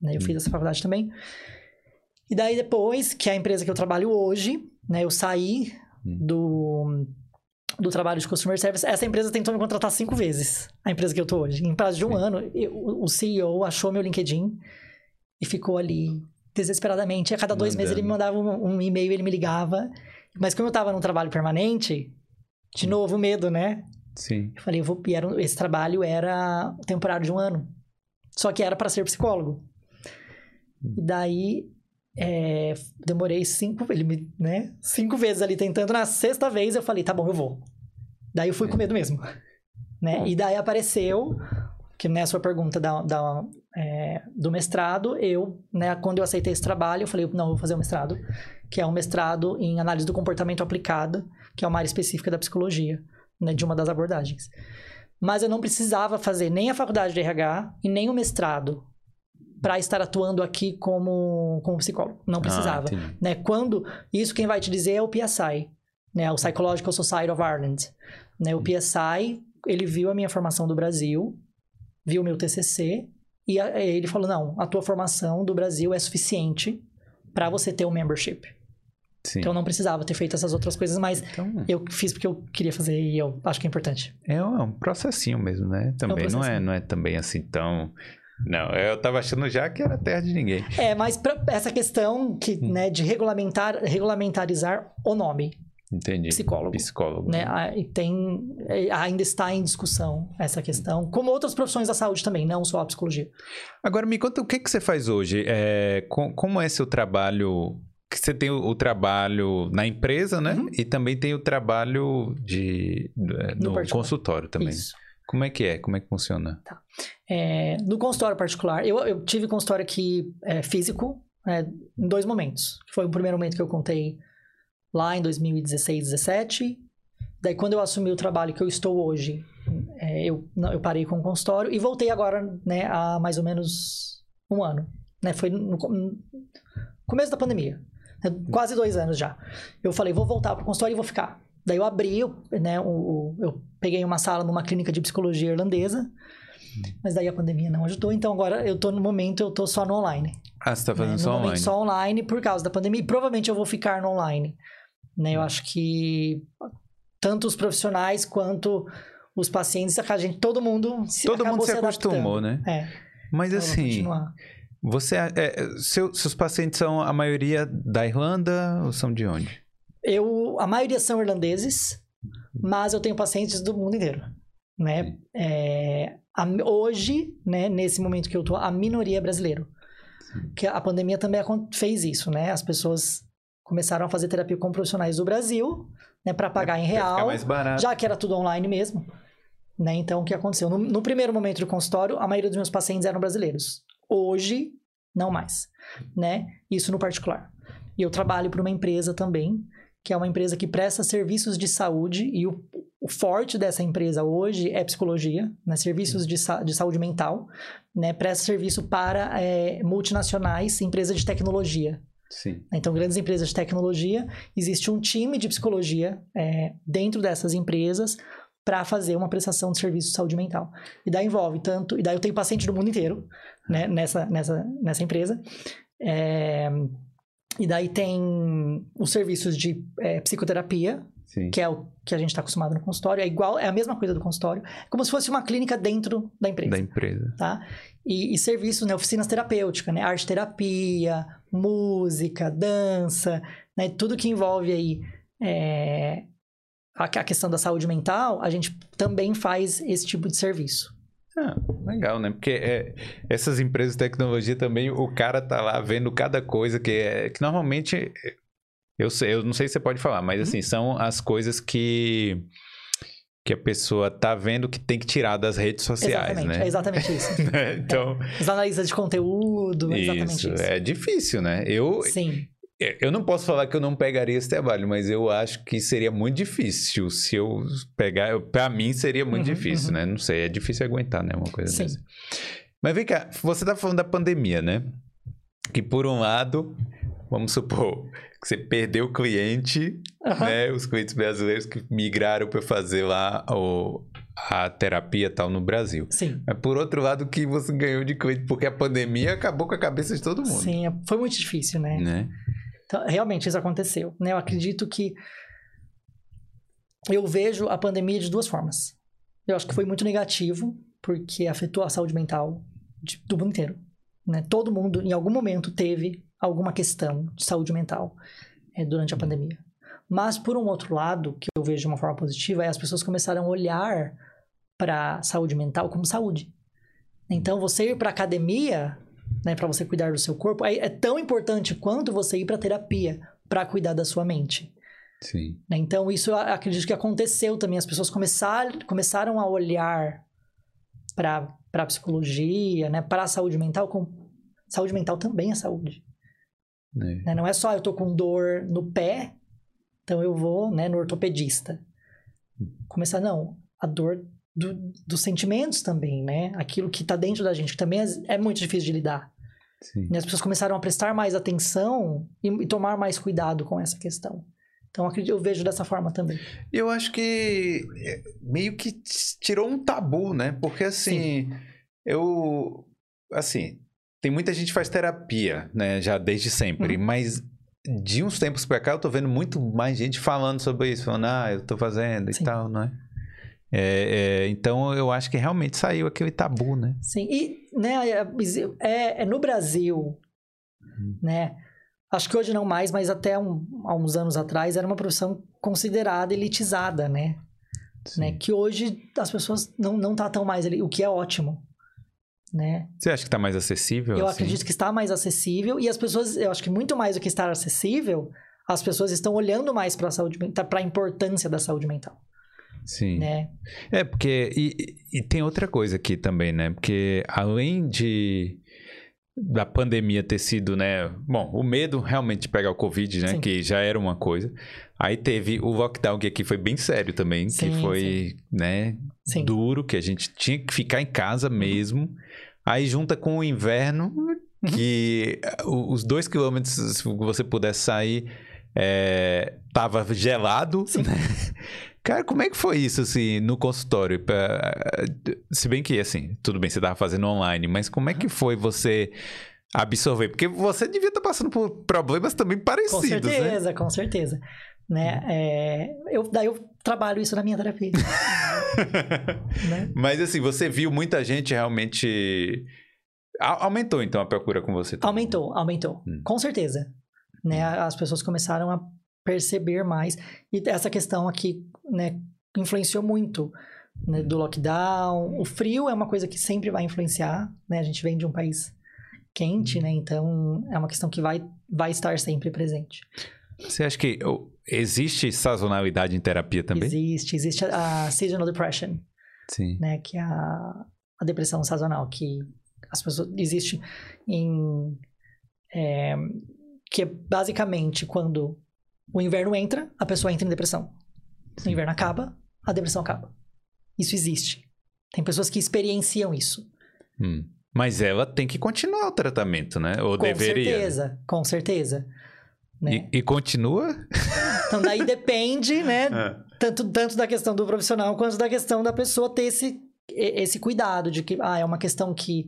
Né, eu fiz essa faculdade também. E daí depois, que é a empresa que eu trabalho hoje, né, eu saí Hum. do, do trabalho de customer service. Essa empresa tentou me contratar cinco vezes, a empresa que eu tô hoje. Em prazo de um Sim. ano, eu- o CEO achou meu LinkedIn e ficou ali desesperadamente. A cada dois meses ele me mandava um, um e-mail, ele me ligava. Mas como eu tava num trabalho permanente, de novo, medo, né? Sim. Eu falei, eu vou. Era, esse trabalho era temporário de um ano. Só que era para ser psicólogo. E daí. é, demorei cinco, ele me, né, cinco vezes ali tentando. Na sexta vez eu falei, tá bom, eu vou. Daí eu fui com medo mesmo. Né? E daí apareceu, que nessa sua pergunta da, da, é, do mestrado, eu, né, quando eu aceitei esse trabalho, eu falei, não, eu vou fazer um mestrado, que é um mestrado em análise do comportamento aplicada, que é uma área específica da psicologia, né, de uma das abordagens. Mas eu não precisava fazer nem a faculdade de RH e nem o mestrado para estar atuando aqui como, como psicólogo. Não precisava. Ah, né? Quando isso quem vai te dizer é o PSI, né? O Psychological Society of Ireland, né? O PSI ele viu a minha formação do Brasil, viu o meu TCC e a- ele falou não, a tua formação do Brasil é suficiente para você ter um membership. Sim. Então eu não precisava ter feito essas outras coisas, mas Então, eu fiz porque eu queria fazer e eu acho que é importante. é um, é um processinho mesmo, né? Também não, é, não é também assim tão. Não, eu tava achando já que era terra de ninguém. É, mas essa questão que, Hum. né, de regulamentar, regulamentarizar o nome, Entendi. Psicólogo. Psicólogo. né? E tem é, ainda está em discussão essa questão, como outras profissões da saúde também, não só a psicologia. Agora me conta o que, que você faz hoje. É, com- como é seu trabalho? Que você tem o, o trabalho na empresa, né? Uhum. E também tem o trabalho de é, No no, consultório também. Isso. Como é que é? Como é que funciona? É, no consultório particular, eu, eu tive consultório aqui é, físico é, em dois momentos. Foi o primeiro momento que eu contei lá em 2016, 17. Daí, quando eu assumi o trabalho que eu estou hoje, é, eu, eu parei com o consultório e voltei agora né, há mais ou menos um ano. Né? Foi no, no começo da pandemia. Né, Quase dois anos já. Eu falei, vou voltar para o consultório e vou ficar. Daí eu abri, eu, né, o, eu peguei uma sala numa clínica de psicologia irlandesa, mas daí a pandemia não ajudou, então agora eu tô no momento, eu tô só no online. Ah, você tá né? fazendo no só momento online? só online por causa da pandemia, e provavelmente eu vou ficar no online. Né? Hum. Eu acho que tanto os profissionais quanto os pacientes, a gente, todo mundo se Todo mundo se adaptando. acostumou, né? É, Mas então assim, continuar. Você é- é, seu- seus pacientes são a maioria da Irlanda ou são de onde? Eu, a maioria são irlandeses, mas eu tenho pacientes do mundo inteiro, né? É, a- hoje, né, nesse momento que eu tô, a minoria é brasileiro. Que a pandemia também fez isso, né? As pessoas começaram a fazer terapia com profissionais do Brasil, né, para pagar em Pra ficar real, já que era tudo online mesmo. Né? Então, o que aconteceu? No, no primeiro momento do consultório, a maioria dos meus pacientes eram brasileiros. Hoje, não mais. Né? Isso no particular. E eu trabalho para uma empresa também, que é uma empresa que presta serviços de saúde e o, o forte dessa empresa hoje é psicologia, né? serviços de, sa de saúde mental, né? presta serviço para é, multinacionais, empresas de tecnologia. Sim. Então, grandes empresas de tecnologia, existe um time de psicologia é, dentro dessas empresas para fazer uma prestação de serviço de saúde mental. E daí envolve tanto. E daí eu tenho paciente do mundo inteiro né, nessa, nessa, nessa empresa. É, e daí tem os serviços de é, psicoterapia, Sim. que é o que a gente está acostumado no consultório. É igual, é a mesma coisa do consultório. Como se fosse uma clínica dentro da empresa. Da empresa. Tá? E, e serviços, né? Oficinas terapêuticas, né? Arte terapia, música, dança, né? Tudo que envolve aí é, a, questão da saúde mental, a gente também faz esse tipo de serviço. Ah, legal, né? Porque é, essas empresas de tecnologia também, o cara tá lá vendo cada coisa que é. Que normalmente. Eu, sei, eu não sei se você pode falar, mas assim, são as coisas que. Que a pessoa tá vendo que tem que tirar das redes sociais, exatamente, né? é exatamente isso. então. Os analistas de conteúdo, é exatamente isso. É difícil, né? Eu, Sim. Eu não posso falar que eu não pegaria esse trabalho, mas eu acho que seria muito difícil se eu pegar. Para mim seria muito Uhum, difícil, uhum. né? Não sei, é difícil aguentar, né? Uma coisa Sim. dessa. Mas vem cá, você tá falando da pandemia, né? Que por um lado, vamos supor que você perdeu o cliente, Aham. né? Os clientes brasileiros que migraram para fazer lá o, a terapia tal no Brasil. Sim. Mas por outro lado, que você ganhou de cliente? Porque a pandemia acabou com a cabeça de todo mundo. Sim, é- foi muito difícil, né? Né? Então, realmente isso aconteceu. Né? Eu acredito que eu vejo a pandemia de duas formas. Eu acho que foi muito negativo, porque afetou a saúde mental de- do mundo inteiro. Né? Todo mundo, em algum momento, teve alguma questão de saúde mental eh, durante a pandemia. Mas, por um outro lado, que eu vejo de uma forma positiva, é as pessoas começaram a olhar para saúde mental como saúde. Então, você ir para academia, né, para você cuidar do seu corpo, é, é tão importante quanto você ir para terapia para cuidar da sua mente. Sim. né? Então, isso eu acredito que aconteceu também. As pessoas começar, começaram a olhar para a psicologia, né, para a saúde mental. Com... Saúde mental também é saúde. né? né? Não é só eu tô com dor no pé, então eu vou né, no ortopedista. Começar, não. A dor do, dos sentimentos também, né? Aquilo que tá dentro da gente, que também é, é muito difícil de lidar. Sim. E as pessoas começaram a prestar mais atenção e, e tomar mais cuidado com essa questão. Então, eu vejo dessa forma também. E eu acho que é, meio que tirou um tabu, né? Porque assim, eu. Assim, tem muita gente que faz terapia, né? Já desde sempre, Uhum. mas de uns tempos pra cá eu tô vendo muito mais gente falando sobre isso, falando, ah, eu tô fazendo e Sim. tal, não é? É, é, então eu acho que realmente saiu aquele tabu, né? Sim, e né, é, é- no Brasil, né? Acho que hoje não mais, mas até um- há uns anos atrás era uma profissão considerada elitizada, né? né? Que hoje as pessoas não, não tá tão mais ali, o que é ótimo, né? Você acha que tá mais acessível? Eu assim? acredito que está mais acessível e as pessoas, eu acho que muito mais do que estar acessível, as pessoas estão olhando mais para a saúde mental, para a importância da saúde mental, Sim. né? É, porque. E, e tem outra coisa aqui também, né? Porque além de. Da pandemia ter sido, né? Bom, o medo realmente de pegar o Covid, né? Sim. Que já era uma coisa. Aí teve o lockdown, que aqui foi bem sério também. Sim, que foi, né? Sim. Uhum. Duro, que a gente tinha que ficar em casa mesmo. Aí junta com o inverno, Uhum. que o- os dois quilômetros, se você pudesse sair, é, tava gelado. Sim. né? Cara, como é que foi isso, assim, no consultório? Se bem que, assim, tudo bem, você tava fazendo online, mas como é que foi você absorver? Porque você devia estar passando por problemas também Com parecidos, né? certeza, com certeza. Né? É, eu, daí eu trabalho isso na minha terapia. né? Mas, assim, você viu muita gente realmente... A- Aumentou, então, a procura com você também. Aumentou, aumentou. Hum. Com certeza. Né? As pessoas começaram a perceber mais. E essa questão aqui, né, influenciou muito. né, do lockdown. O frio é uma coisa que sempre vai influenciar, né? A gente vem de um país quente, né? Então, é uma questão que vai, vai estar sempre presente. Você acha que oh, existe sazonalidade em terapia também? Existe, existe a, a seasonal depression, Sim. né? Que é a, a depressão sazonal, que as pessoas existe em é, que é basicamente quando o inverno entra, a pessoa entra em depressão. O inverno acaba, a depressão acaba. Isso existe. Tem pessoas que experienciam isso. Hum. Mas ela tem que continuar o tratamento, né? Ou com deveria. certeza, com certeza. Né? E, e continua? Então daí depende, né? É. Tanto, tanto da questão do profissional quanto da questão da pessoa ter esse, esse cuidado de que ah, é uma questão que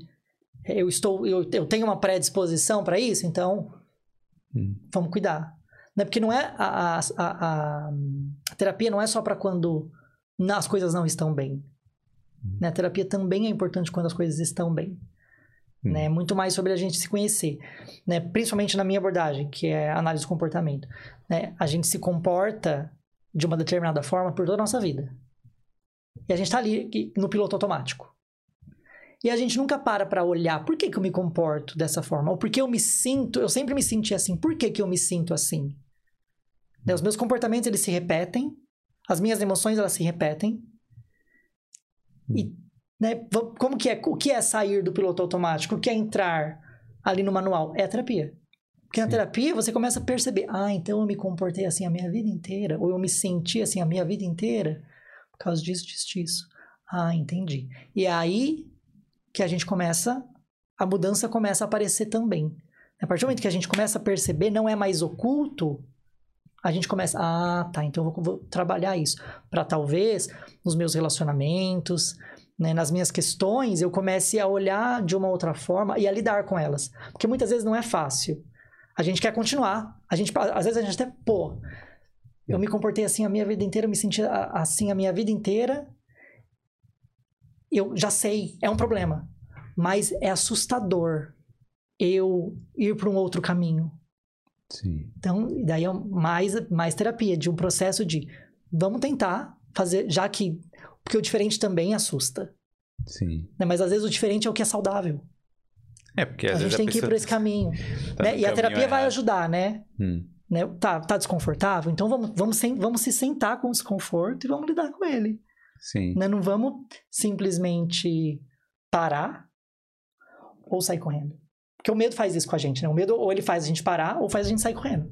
eu estou eu, eu tenho uma predisposição para isso, então Hum. vamos cuidar. Né? Porque não é a, a, a, a- terapia não é só para quando as coisas não estão bem. Né? A terapia também é importante quando as coisas estão bem. Hum. Né? Muito mais sobre a gente se conhecer. Né? Principalmente na minha abordagem, que é análise do comportamento. Né? A gente se comporta de uma determinada forma por toda a nossa vida. E a gente tá ali no piloto automático. E a gente nunca para para olhar por que, que eu me comporto dessa forma. Ou por que eu me sinto. Eu sempre me senti assim. Por que, que eu me sinto assim? Né? Os meus comportamentos eles se repetem. As minhas emoções elas se repetem. E né, como que é? O que é sair do piloto automático? O que é entrar ali no manual? É a terapia. Porque na Sim. terapia você começa a perceber, ah, então eu me comportei assim a minha vida inteira, ou eu me senti assim a minha vida inteira por causa disso, disso, disso. Ah, entendi. E é aí que a gente começa, a mudança começa a aparecer também. A partir do momento que a gente começa a perceber, não é mais oculto, a gente começa, ah, tá, então eu vou, vou trabalhar isso. Para talvez nos meus relacionamentos, né, nas minhas questões, eu comece a olhar de uma outra forma e a lidar com elas. Porque muitas vezes não é fácil. A gente quer continuar. A gente, às vezes a gente até, pô, eu me comportei assim a minha vida inteira, eu me senti assim a minha vida inteira. Eu já sei, é um problema. Mas é assustador eu ir para um outro caminho. Sim. Então, daí é mais, mais terapia, de um processo de vamos tentar fazer, já que. Porque o diferente também assusta. Sim. Né? Mas às vezes o diferente é o que é saudável. É, porque às a vezes gente tem que ir por esse caminho. tá né? E a caminho terapia vai errado. ajudar, né? Hum. né? Tá, tá desconfortável? Então vamos, vamos, sen- vamos se sentar com o desconforto e vamos lidar com ele. Sim. Né? Não vamos simplesmente parar ou sair correndo. Porque o medo faz isso com a gente, né? O medo ou ele faz a gente parar ou faz a gente sair correndo.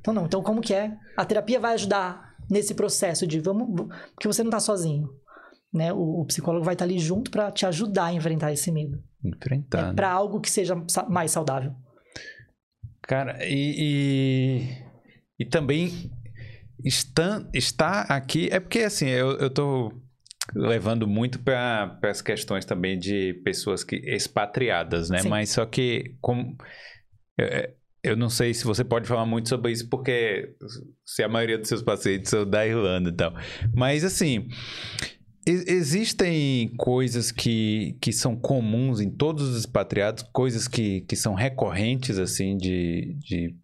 Então não, então como que é? A terapia vai ajudar nesse processo de vamos, porque você não tá sozinho, né? O, o psicólogo vai estar ali junto para te ajudar a enfrentar esse medo, Enfrentar. né? para algo que seja mais saudável. Cara, e, e, e também está, está aqui. É porque assim, eu, eu tô levando muito para as questões também de pessoas que expatriadas, né? Sim. Mas só que como é, eu não sei se você pode falar muito sobre isso, porque se a maioria dos seus pacientes são da Irlanda e tal. Mas assim, existem coisas que, que são comuns em todos os expatriados, coisas que, que são recorrentes, assim, de, de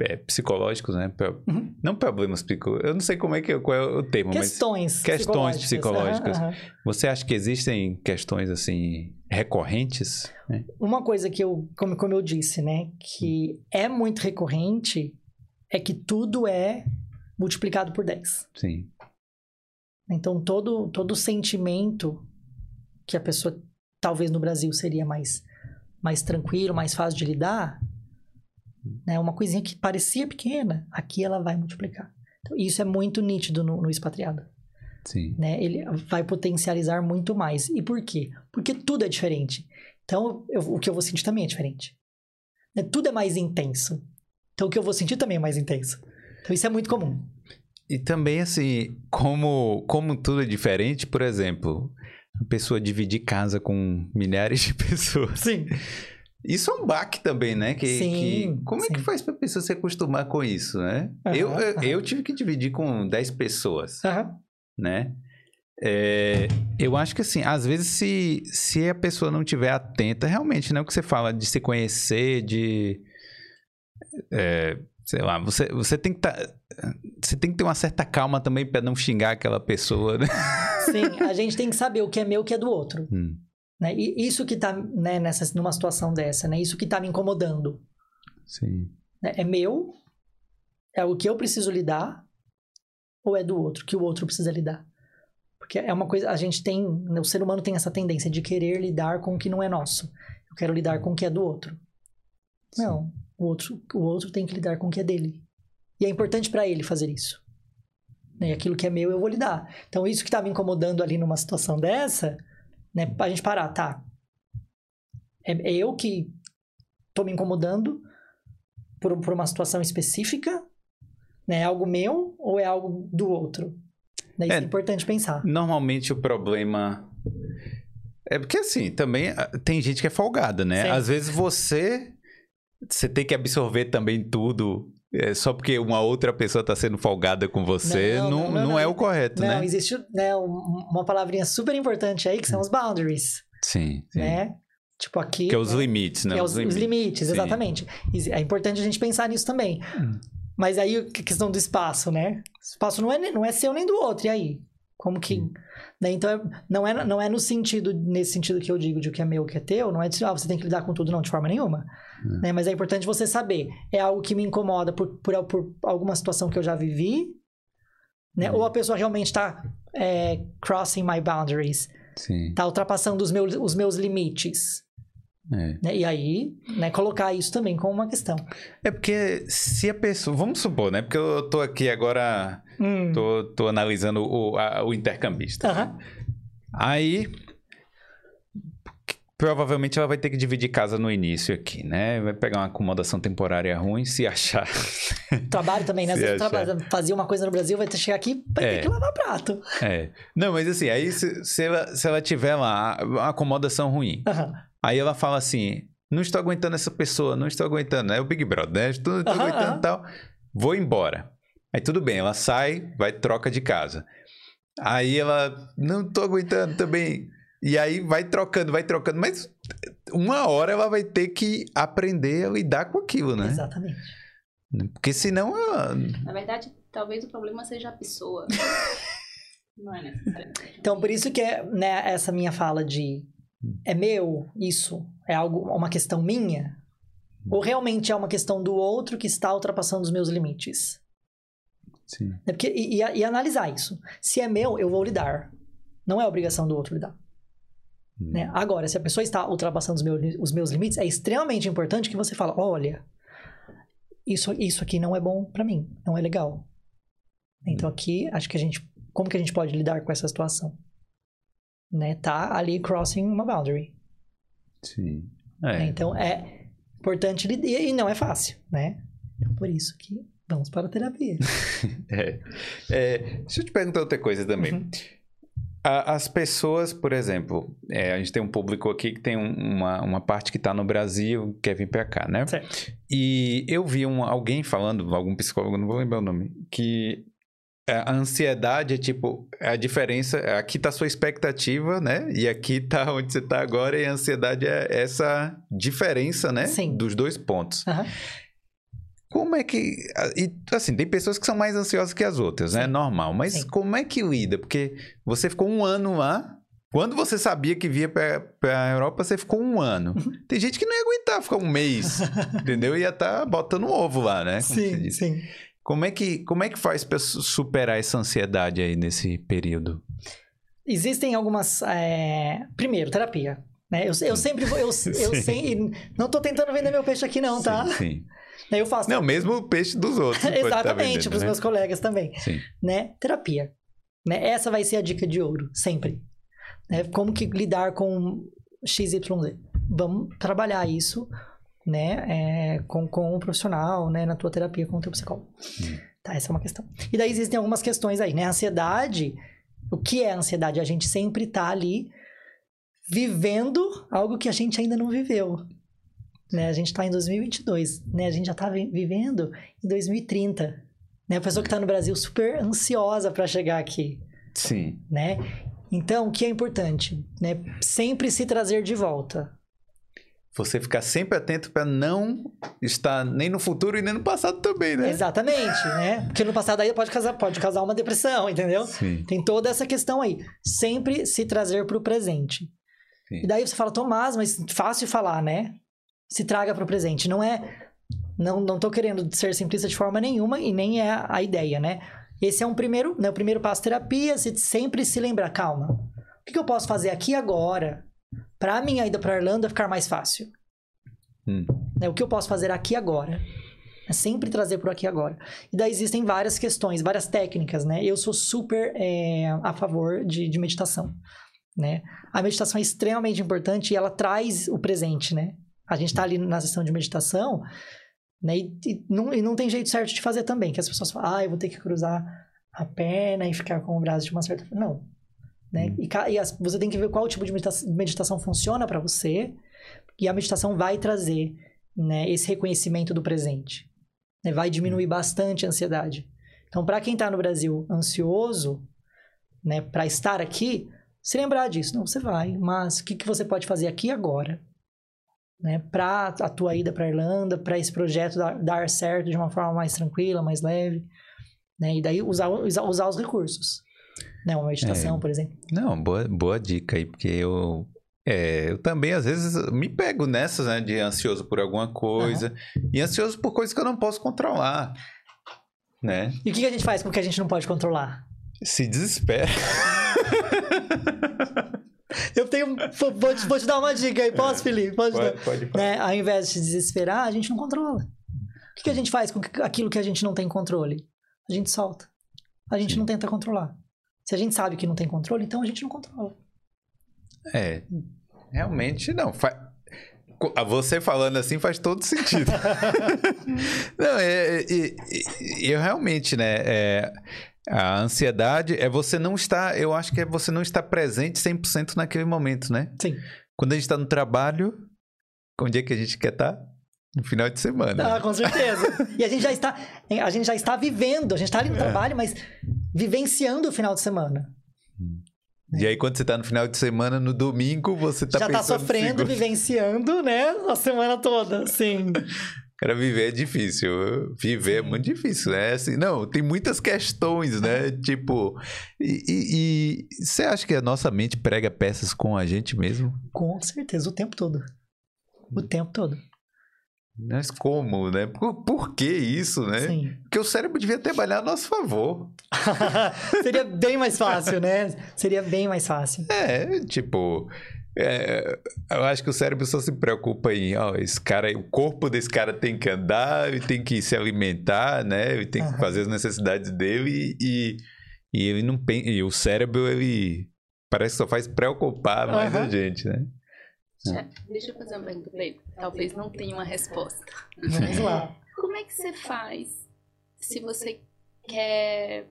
é, psicológicos, né? Uhum. Não problemas psicológicos, eu não sei como é que qual é o termo, mas Questões questões psicológicas. Aham. você acha que existem questões, assim, recorrentes? né? Uma coisa que eu, como, como eu disse, né, que é muito recorrente é que tudo é multiplicado por 10. Sim. Então, todo, todo sentimento que a pessoa, talvez no Brasil, seria mais, mais tranquilo, mais fácil de lidar, né, uma coisinha que parecia pequena, aqui ela vai multiplicar. Então, isso é muito nítido no, no expatriado. Sim. né? Ele vai potencializar muito mais. E por quê? Porque tudo é diferente. Então, eu- o que eu vou sentir também é diferente. Né? Tudo é mais intenso. Então, o que eu vou sentir também é mais intenso. Então, isso é muito comum. E também, assim, como, como tudo é diferente, por exemplo, a pessoa dividir casa com milhares de pessoas. Sim. Isso é um baque também, né? Que, Sim, que- como é sim. que faz pra pessoa se acostumar com isso, né? Aham, eu, eu, aham. eu tive que dividir com 10 pessoas, Aham. né? É, eu acho que assim, às vezes se, se a pessoa não tiver atenta, realmente, né? O que você fala de se conhecer, de... é, sei lá, você, você tem que tá, você tem que ter uma certa calma também pra não xingar aquela pessoa, né? Sim, a gente tem que saber o que é meu e o que é do outro. Hum, Né? E isso que tá né, nessa, numa situação dessa, né? Isso que tá me incomodando. sim. né? É meu? É o que eu preciso lidar? Ou é do outro, que o outro precisa lidar? Porque é uma coisa, a gente tem, né, o ser humano tem essa tendência de querer lidar com o que não é nosso. Eu quero lidar com o que é do outro. Não, o outro, o outro tem que lidar com o que é dele. E é importante para ele fazer isso. Né? E aquilo que é meu eu vou lidar. Então, isso que tá me incomodando ali numa situação dessa, né? A gente parar, tá? É, é eu que tô me incomodando por, por uma situação específica, né? É algo meu ou é algo do outro? Né? Isso é, é importante pensar. Normalmente o problema é porque assim, também ah, tem gente que é folgada, né? Sim. Às vezes você você tem que absorver também tudo é, só porque uma outra pessoa está sendo folgada com você, não, não, não, não, é o correto, né? Não, existe né, uma palavrinha super importante aí que são os boundaries. Sim, sim. Né? Tipo aqui... Que é os limites, né? É os, os limites, limites exatamente. É importante a gente pensar nisso também. Hum. Mas aí a questão do espaço, né? O espaço não é, não é seu nem do outro, e aí? Como que... Hum. Né? Então, é, não, é, não é no sentido, nesse sentido que eu digo de o que é meu, o que é teu, não é de, ah, você tem que lidar com tudo, não, de forma nenhuma. É. Né? Mas é importante você saber. É algo que me incomoda por, por, por alguma situação que eu já vivi, né? Uhum. Ou a pessoa realmente está é, crossing my boundaries. Está ultrapassando os meus, os meus limites. É. Né? E aí, né, colocar isso também como uma questão. É porque se a pessoa. Vamos supor, né? Porque eu tô aqui agora. Hum. Tô, tô analisando o, a, o intercambista. Uhum. Né? Aí Provavelmente ela vai ter que dividir casa no início aqui, né? Vai pegar uma acomodação temporária ruim, se achar. Trabalho também, né? Você trabalha, fazia uma coisa no Brasil, vai ter que chegar aqui vai é. ter que lavar prato. É. Não, mas assim, aí se, se, ela, se ela tiver lá uma acomodação ruim, uhum. Aí ela fala assim: não estou aguentando essa pessoa, não estou aguentando. É o Big Brother, né? Estou, estou uhum, aguentando tal. Vou embora. Aí tudo bem, ela sai, vai troca de casa. Aí ela, não estou aguentando também. E aí vai trocando, vai trocando. Mas uma hora ela vai ter que aprender a lidar com aquilo, né? Exatamente. Porque senão. Ela... Na verdade, talvez o problema seja a pessoa. Não é necessariamente. Então, por isso que é, né, essa minha fala de é meu isso? É algo, uma questão minha? Ou realmente é uma questão do outro que está ultrapassando os meus limites? Sim. É porque, e, e, e analisar isso. Se é meu, eu vou lidar. Não é obrigação do outro lidar. Né? Hum. Agora, se a pessoa está ultrapassando os meus, os meus limites, é extremamente importante que você fale, olha, isso, isso aqui não é bom para mim, não é legal. Então hum. aqui, acho que a gente, como que a gente pode lidar com essa situação? Né? Tá ali crossing uma boundary. Sim. É. Né? Então é importante e não é fácil, né? Então, por isso que vamos para a terapia. é. é. Deixa eu te perguntar outra coisa também. Uhum. As pessoas, por exemplo, é, a gente tem um público aqui que tem uma, uma parte que está no Brasil, quer vir para cá, né? Certo. E eu vi um, alguém falando, algum psicólogo, não vou lembrar o nome, que a ansiedade é tipo, a diferença, aqui está a sua expectativa, né? E aqui está onde você está agora, e a ansiedade é essa diferença, né? Sim. Dos dois pontos. Uhum. Como é que. E, assim, tem pessoas que são mais ansiosas que as outras, né? Né? Normal. Mas Sim. como é que lida? Porque você ficou um ano lá. Quando você sabia que via para a Europa, você ficou um ano. Uhum. Tem gente que não ia aguentar ficar um mês, entendeu? Ia estar tá botando ovo lá, né? Como sim, sim. Como é que, como é que faz para superar essa ansiedade aí nesse período? Existem algumas. É... Primeiro, terapia. Né? Eu, eu sempre vou. Eu, eu sei, não estou tentando vender meu peixe aqui, não, tá? Sim. Eu faço. Não, mesmo o peixe dos outros. Tá Exatamente, para os né? meus colegas também. Sim. Né? Terapia. Né? Essa vai ser a dica de ouro, sempre. Né? Como que lidar com XYZ. Vamos trabalhar isso né? É, com, com um profissional, né? Na tua terapia com o teu psicólogo. Hum. Tá, essa é uma questão. E daí existem algumas questões aí, né? A ansiedade, o que é a ansiedade? A gente sempre tá ali vivendo algo que a gente ainda não viveu. Né? A gente está em 2022, né? A gente já está vivendo em 2030. Né? A pessoa que está no Brasil super ansiosa para chegar aqui. Sim. Né? Então, o que é importante? Né? Sempre se trazer de volta. Você ficar sempre atento para não estar nem no futuro e nem no passado também, né? Exatamente, né? Porque no passado aí pode causar, pode causar uma depressão, entendeu? Sim. Tem toda essa questão aí. Sempre se trazer para o presente. Sim. E daí você fala, Tomás, mas fácil falar, né? se traga para o presente. Não é. Não, não tô querendo ser simplista de forma nenhuma e nem é a ideia, né? Esse é um primeiro, né, o primeiro passo terapia, se sempre se lembrar, calma. O que eu posso fazer aqui agora para a minha ida para Irlanda ficar mais fácil? Hum. Né, o que eu posso fazer aqui agora? É sempre trazer por aqui agora. E daí existem várias questões, várias técnicas, né? Eu sou super é, a favor de, de meditação, né? A meditação é extremamente importante e ela traz o presente, né? A gente está ali na sessão de meditação, né? E, e, não, e não tem jeito certo de fazer também, que as pessoas falam, ah, eu vou ter que cruzar a perna e ficar com o braço de uma certa forma. Não. Né? Hum. E, e as, você tem que ver qual tipo de meditação, meditação funciona para você, e a meditação vai trazer né, esse reconhecimento do presente. Né? Vai diminuir bastante a ansiedade. Então, para quem está no Brasil ansioso, né, para estar aqui, se lembrar disso. Não, você vai, mas o que, que você pode fazer aqui agora? Né, para a tua ida para Irlanda, para esse projeto dar, dar, certo de uma forma mais tranquila, mais leve. Né? E daí usar, usar, usar os recursos. Né? Uma meditação, é, por exemplo. Não, boa, boa dica aí, porque eu é, eu também às vezes me pego nessas, né, de ansioso por alguma coisa uhum. e ansioso por coisas que eu não posso controlar, né? E o que a gente faz com o que a gente não pode controlar? Se desespera. eu tenho, vou te, vou te, dar uma dica aí, posso, é, Felipe? Pode, pode, pode, pode. Né? Ao invés de se desesperar, a gente não controla. O que a gente faz com aquilo que a gente não tem controle? A gente solta. A gente Sim. não tenta controlar. Se a gente sabe que não tem controle, então a gente não controla. É, realmente não. Fa... Você falando assim faz todo sentido. não, é, é, é, eu realmente, né? É, a ansiedade é você não estar. Eu acho que é você não estar presente 100% naquele momento, né? Sim. Quando a gente está no trabalho, onde é que a gente quer estar? Tá? No final de semana. Ah, com certeza. e a gente já está, a gente já está vivendo, a gente está ali no é. trabalho, mas vivenciando o final de semana. Hum. E aí, quando você tá no final de semana, no domingo, você tá Já tá sofrendo, vivenciando, né? A semana toda, sim. Cara, viver é difícil. Viver é muito difícil, né? Assim, não, tem muitas questões, né? tipo, e, e, e, você acha que a nossa mente prega peças com a gente mesmo? Com certeza, o tempo todo. O tempo todo. Mas como, né? Por, por que isso, né? Sim. Porque o cérebro devia trabalhar a nosso favor. Seria bem mais fácil, né? Seria bem mais fácil. É, tipo... É, eu acho que o cérebro só se preocupa em, ó, esse cara, o corpo desse cara tem que andar, ele tem que se alimentar, né? Ele tem que fazer as necessidades dele e, e ele não e o cérebro ele parece que só faz preocupar mais uhum. a gente, né? Já, deixa eu fazer uma pergunta pra ele. Talvez não tenha uma resposta. Vamos lá. Como é que você faz se você quer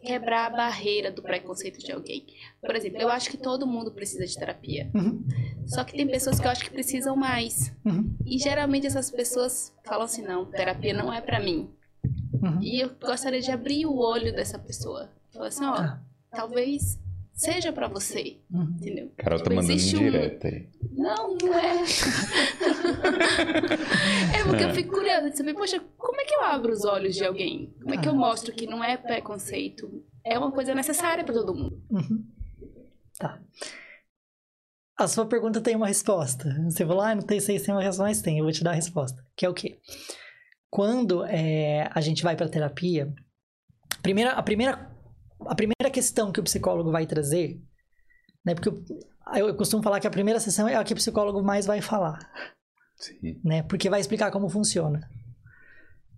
quebrar a barreira do preconceito de alguém? Por exemplo, eu acho que todo mundo precisa de terapia. Uhum. Só que tem pessoas que eu acho que precisam mais. Uhum. E geralmente essas pessoas falam assim: não, terapia não é para mim. Uhum. E eu gostaria de abrir o olho dessa pessoa. Falar assim: ó, ah. talvez seja para você. Uhum. Entendeu? Carol tá tipo, mandando direto aí. Não, não é. é porque é. eu fico curiosa de saber, poxa, como é que eu abro os olhos de alguém? Como é que eu mostro que não é preconceito? É uma coisa necessária para todo mundo. Uhum. Tá. A sua pergunta tem uma resposta. Você falou, ah, não tem, sei se tem uma resposta, mas tem. Eu vou te dar a resposta. Que é o quê? Quando é, a gente vai para terapia, primeira, a primeira a primeira questão que o psicólogo vai trazer, né? Porque eu, eu costumo falar que a primeira sessão é a que o psicólogo mais vai falar. Sim. Né? Porque vai explicar como funciona.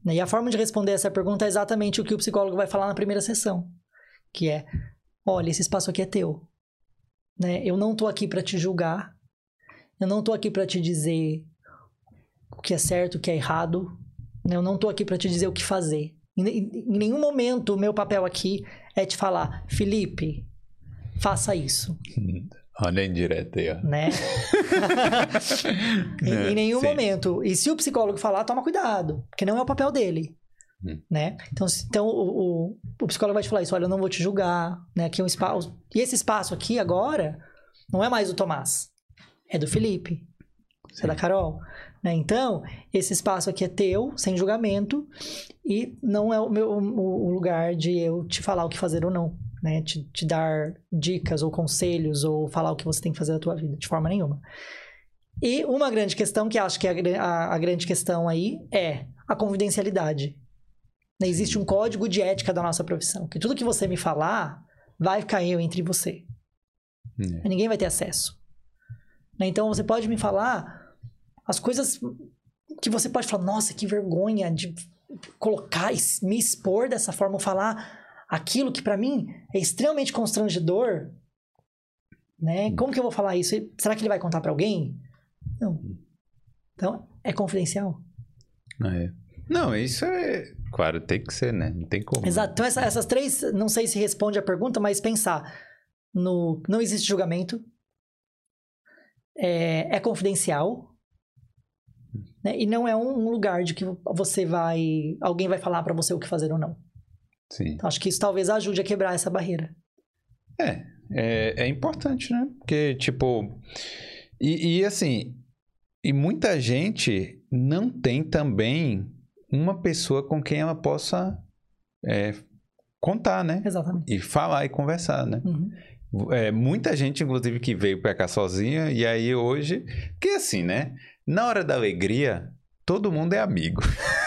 Né? E a forma de responder essa pergunta é exatamente o que o psicólogo vai falar na primeira sessão, que é: olha, esse espaço aqui é teu. Né? Eu não tô aqui para te julgar. Eu não tô aqui para te dizer o que é certo, o que é errado. Né? Eu não tô aqui para te dizer o que fazer. Em, nenhum momento o meu papel aqui é te falar, Felipe, faça isso. Olha a indireta aí, ó. Né? em, em, é, nenhum Sim. momento. E se o psicólogo falar, toma cuidado, porque não é o papel dele. Hum. Né? Então, então o, o, o, psicólogo vai te falar isso, olha, eu não vou te julgar, né? Aqui é um espaço. E esse espaço aqui agora não é mais do Tomás, é do Felipe, Sim. é da Carol. Né? Então, esse espaço aqui é teu, sem julgamento, e não é o meu o, lugar de eu te falar o que fazer ou não. Né? Te, te dar dicas ou conselhos ou falar o que você tem que fazer da tua vida, de forma nenhuma. E uma grande questão, que acho que é a, a, grande questão aí, é a confidencialidade. Né? Existe um código de ética da nossa profissão, que tudo que você me falar vai eu entre você. É. Ninguém vai ter acesso. Né? Então, você pode me falar as coisas que você pode falar, nossa, que vergonha de colocar, me expor dessa forma, falar aquilo que para mim é extremamente constrangedor, né? Como que eu vou falar isso? Será que ele vai contar para alguém? Não. Então, é confidencial. É. Não, isso é. Claro, tem que ser, né? Não tem como. Exato. Então, essa, essas três, não sei se responde a pergunta, mas pensar no. Não existe julgamento. É, é confidencial. Né? E não é um lugar de que você vai. Alguém vai falar para você o que fazer ou não. Sim. Então, acho que isso talvez ajude a quebrar essa barreira. É. É, é importante, né? Porque, tipo. E, e assim. E muita gente não tem também uma pessoa com quem ela possa é, contar, né? Exatamente. E falar e conversar, né? Uhum. É, muita gente, inclusive, que veio pra cá sozinha, e aí hoje. Porque assim, né? Na hora da alegria, todo mundo é amigo.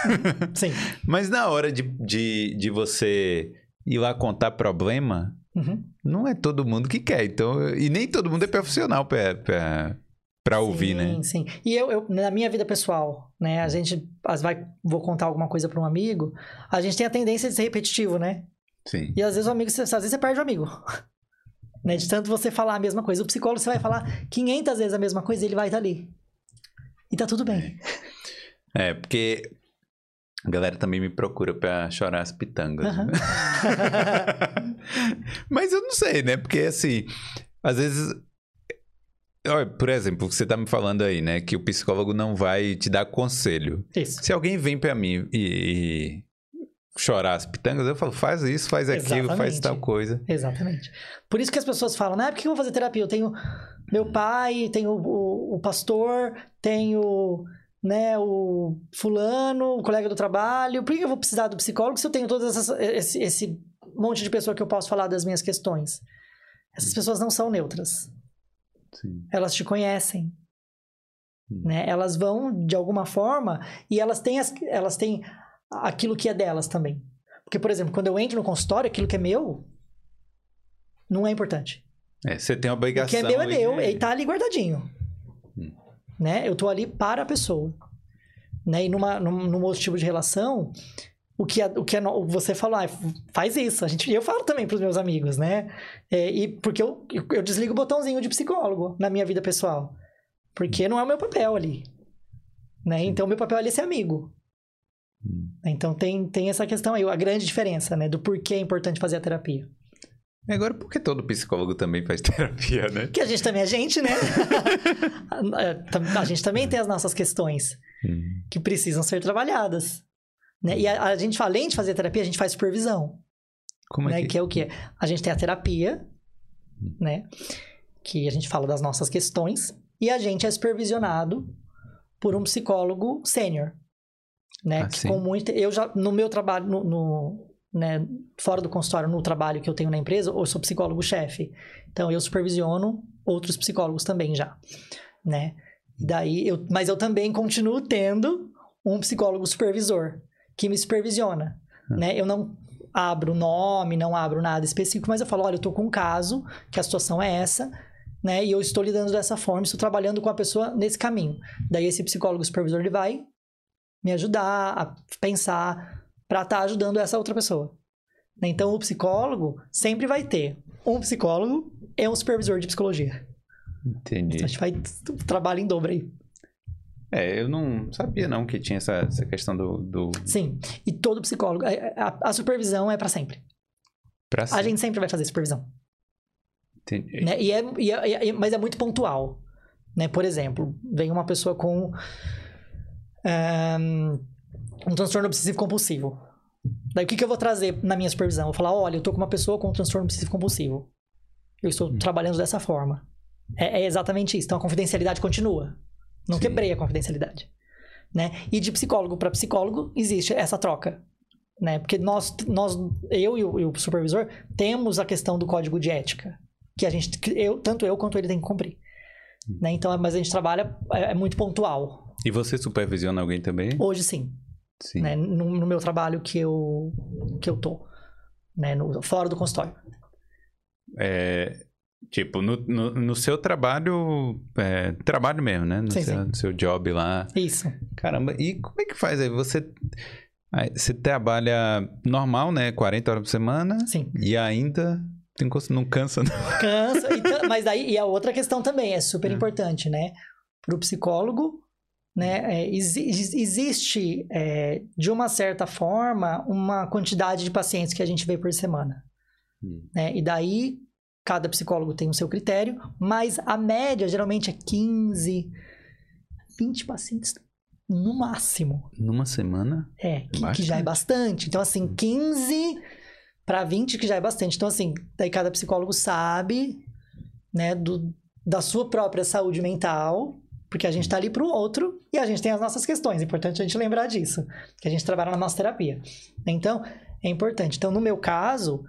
Sim. Mas na hora de, de, de você ir lá contar problema, Uhum. não é todo mundo que quer. Então, e nem todo mundo é profissional pra, pra, pra ouvir, sim, né? Sim, E eu, eu, na minha vida pessoal, né? A gente as vai, vou contar alguma coisa para um amigo, a gente tem a tendência de ser repetitivo, né? Sim. E às vezes o amigo, às vezes você perde o amigo. né? De tanto você falar a mesma coisa. O psicólogo você vai falar 500 vezes a mesma coisa e ele vai estar ali. E tá tudo bem. É, porque a galera também me procura pra chorar as pitangas. Aham. né? Mas eu não sei, né? Porque assim, às vezes. Olha, por exemplo, você tá me falando aí, né? Que o psicólogo não vai te dar conselho. Isso. Se alguém vem pra mim e, e chorar as pitangas, eu falo, faz isso, faz aquilo, faz Exatamente. tal coisa. Exatamente. Por isso que as pessoas falam, né? Por que eu vou fazer terapia? Eu tenho meu pai, tenho o, o pastor, tenho né, o fulano, o colega do trabalho. Por que eu vou precisar do psicólogo se eu tenho essas, esse, esse monte de pessoa que eu posso falar das minhas questões? Essas pessoas não são neutras. Sim. Elas te conhecem. Hum. Né? Elas vão, de alguma forma, e elas têm, as, elas têm aquilo que é delas também. Porque, por exemplo, quando eu entro no consultório, aquilo que é meu não é importante. É, você tem a O obrigação. que é meu é meu, e tá ali guardadinho. Hum. Né? Eu tô ali para a pessoa. Né? E numa, num, num outro tipo de relação, o que, é, o que é, você falou, ah, faz isso. A gente, e eu falo também pros meus amigos, né? É, e porque eu, eu desligo o botãozinho de psicólogo na minha vida pessoal. Porque não é o meu papel ali. Né? Então, o meu papel ali é ser amigo. Hum. Então, tem, tem essa questão aí, a grande diferença, né? Do porquê é importante fazer a terapia. Agora, por que todo psicólogo também faz terapia, né? Porque a gente também é gente, né? a gente também tem as nossas questões Hum. que precisam ser trabalhadas. Né? E a, a gente, além de fazer terapia, a gente faz supervisão. Como né? é que... que é o quê? A gente tem a terapia, né? Que a gente fala das nossas questões. E a gente é supervisionado por um psicólogo sênior. Né? Ah, que sim. com muito, eu já, no meu trabalho, no, no- né, fora do consultório, no trabalho que eu tenho na empresa, eu sou psicólogo-chefe. Então, eu supervisiono outros psicólogos também já, né? E daí, eu, mas eu também continuo tendo um psicólogo supervisor que me supervisiona, né? Eu não abro nome, não abro nada específico, mas eu falo, olha, eu tô com um caso, que a situação é essa, né? E eu estou lidando dessa forma, estou trabalhando com a pessoa nesse caminho. Daí esse psicólogo supervisor ele vai me ajudar a pensar para estar ajudando essa outra pessoa. Então o psicólogo sempre vai ter um psicólogo e um supervisor de psicologia. Entendi. A gente vai trabalho em dobro aí. É, eu não sabia não que tinha essa, essa questão do... do... Sim. E todo psicólogo, a, a- a supervisão é para sempre. Pra A ser. gente sempre vai fazer supervisão. Entendi. né? E é, e é- e é- mas é muito pontual. Né? Por exemplo, vem uma pessoa com ahn, um transtorno obsessivo compulsivo. Daí o que, que eu vou trazer na minha supervisão? Eu vou falar, olha, eu tô com uma pessoa com um transtorno obsessivo compulsivo. Eu estou trabalhando dessa forma. É, é exatamente isso. Então a confidencialidade continua. Não Sim. quebrei a confidencialidade. Né? E de psicólogo para psicólogo existe essa troca. Né? Porque nós, nós eu e o, e o supervisor temos a questão do código de ética. Que a gente, que eu, tanto eu quanto ele tem que cumprir. Né? Então, mas a gente trabalha, é, é muito pontual. E você supervisiona alguém também? Hoje sim. Né? No, no meu trabalho que eu, que eu tô. Né? No, fora do consultório. É, Tipo, no, no, no seu trabalho, é, trabalho mesmo, né? No Sim, seu, sim. seu job lá. Isso. Caramba, e como é que faz aí? Você, aí você trabalha normal, né? 40 horas por semana Sim. e ainda não cansa, não. Cansa. e mas daí, e a outra questão também é super É. importante, né? Para o psicólogo, né? é, exi- existe, é, de uma certa forma, uma quantidade de pacientes que a gente vê por semana. Hum. né? E daí, cada psicólogo tem o seu critério, mas a média geralmente é 15, 20 pacientes no máximo. Numa semana? É, que, que já é bastante. Então, assim, 15 para 20 que já é bastante. Então, assim, daí cada psicólogo sabe, né, do, da sua própria saúde mental, porque a gente tá ali pro outro e a gente tem as nossas questões. É importante a gente lembrar disso, que a gente trabalha na nossa terapia. Então, é importante. Então, no meu caso,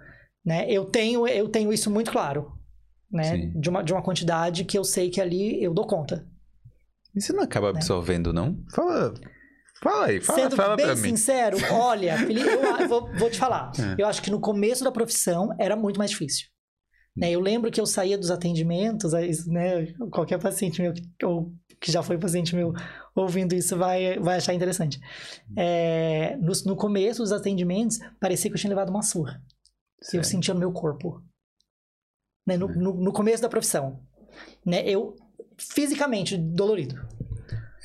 né, eu tenho, eu tenho isso muito claro, né, Sim. de uma, de uma quantidade que eu sei que ali eu dou conta. E você não acaba absorvendo, não? Fala, fala aí, fala, Né? Sendo fala bem pra mim. sincero, olha, Felipe, eu, vou, vou te falar. É. Eu acho que no começo da profissão era muito mais difícil. Né, eu lembro que eu saía dos atendimentos, né, qualquer paciente meu ou que já foi paciente meu ouvindo isso vai, vai achar interessante. É, no, no começo dos atendimentos, parecia que eu tinha levado uma surra. eu sentia no meu corpo. Né, no, É. no, no começo da profissão. Né, eu, fisicamente, dolorido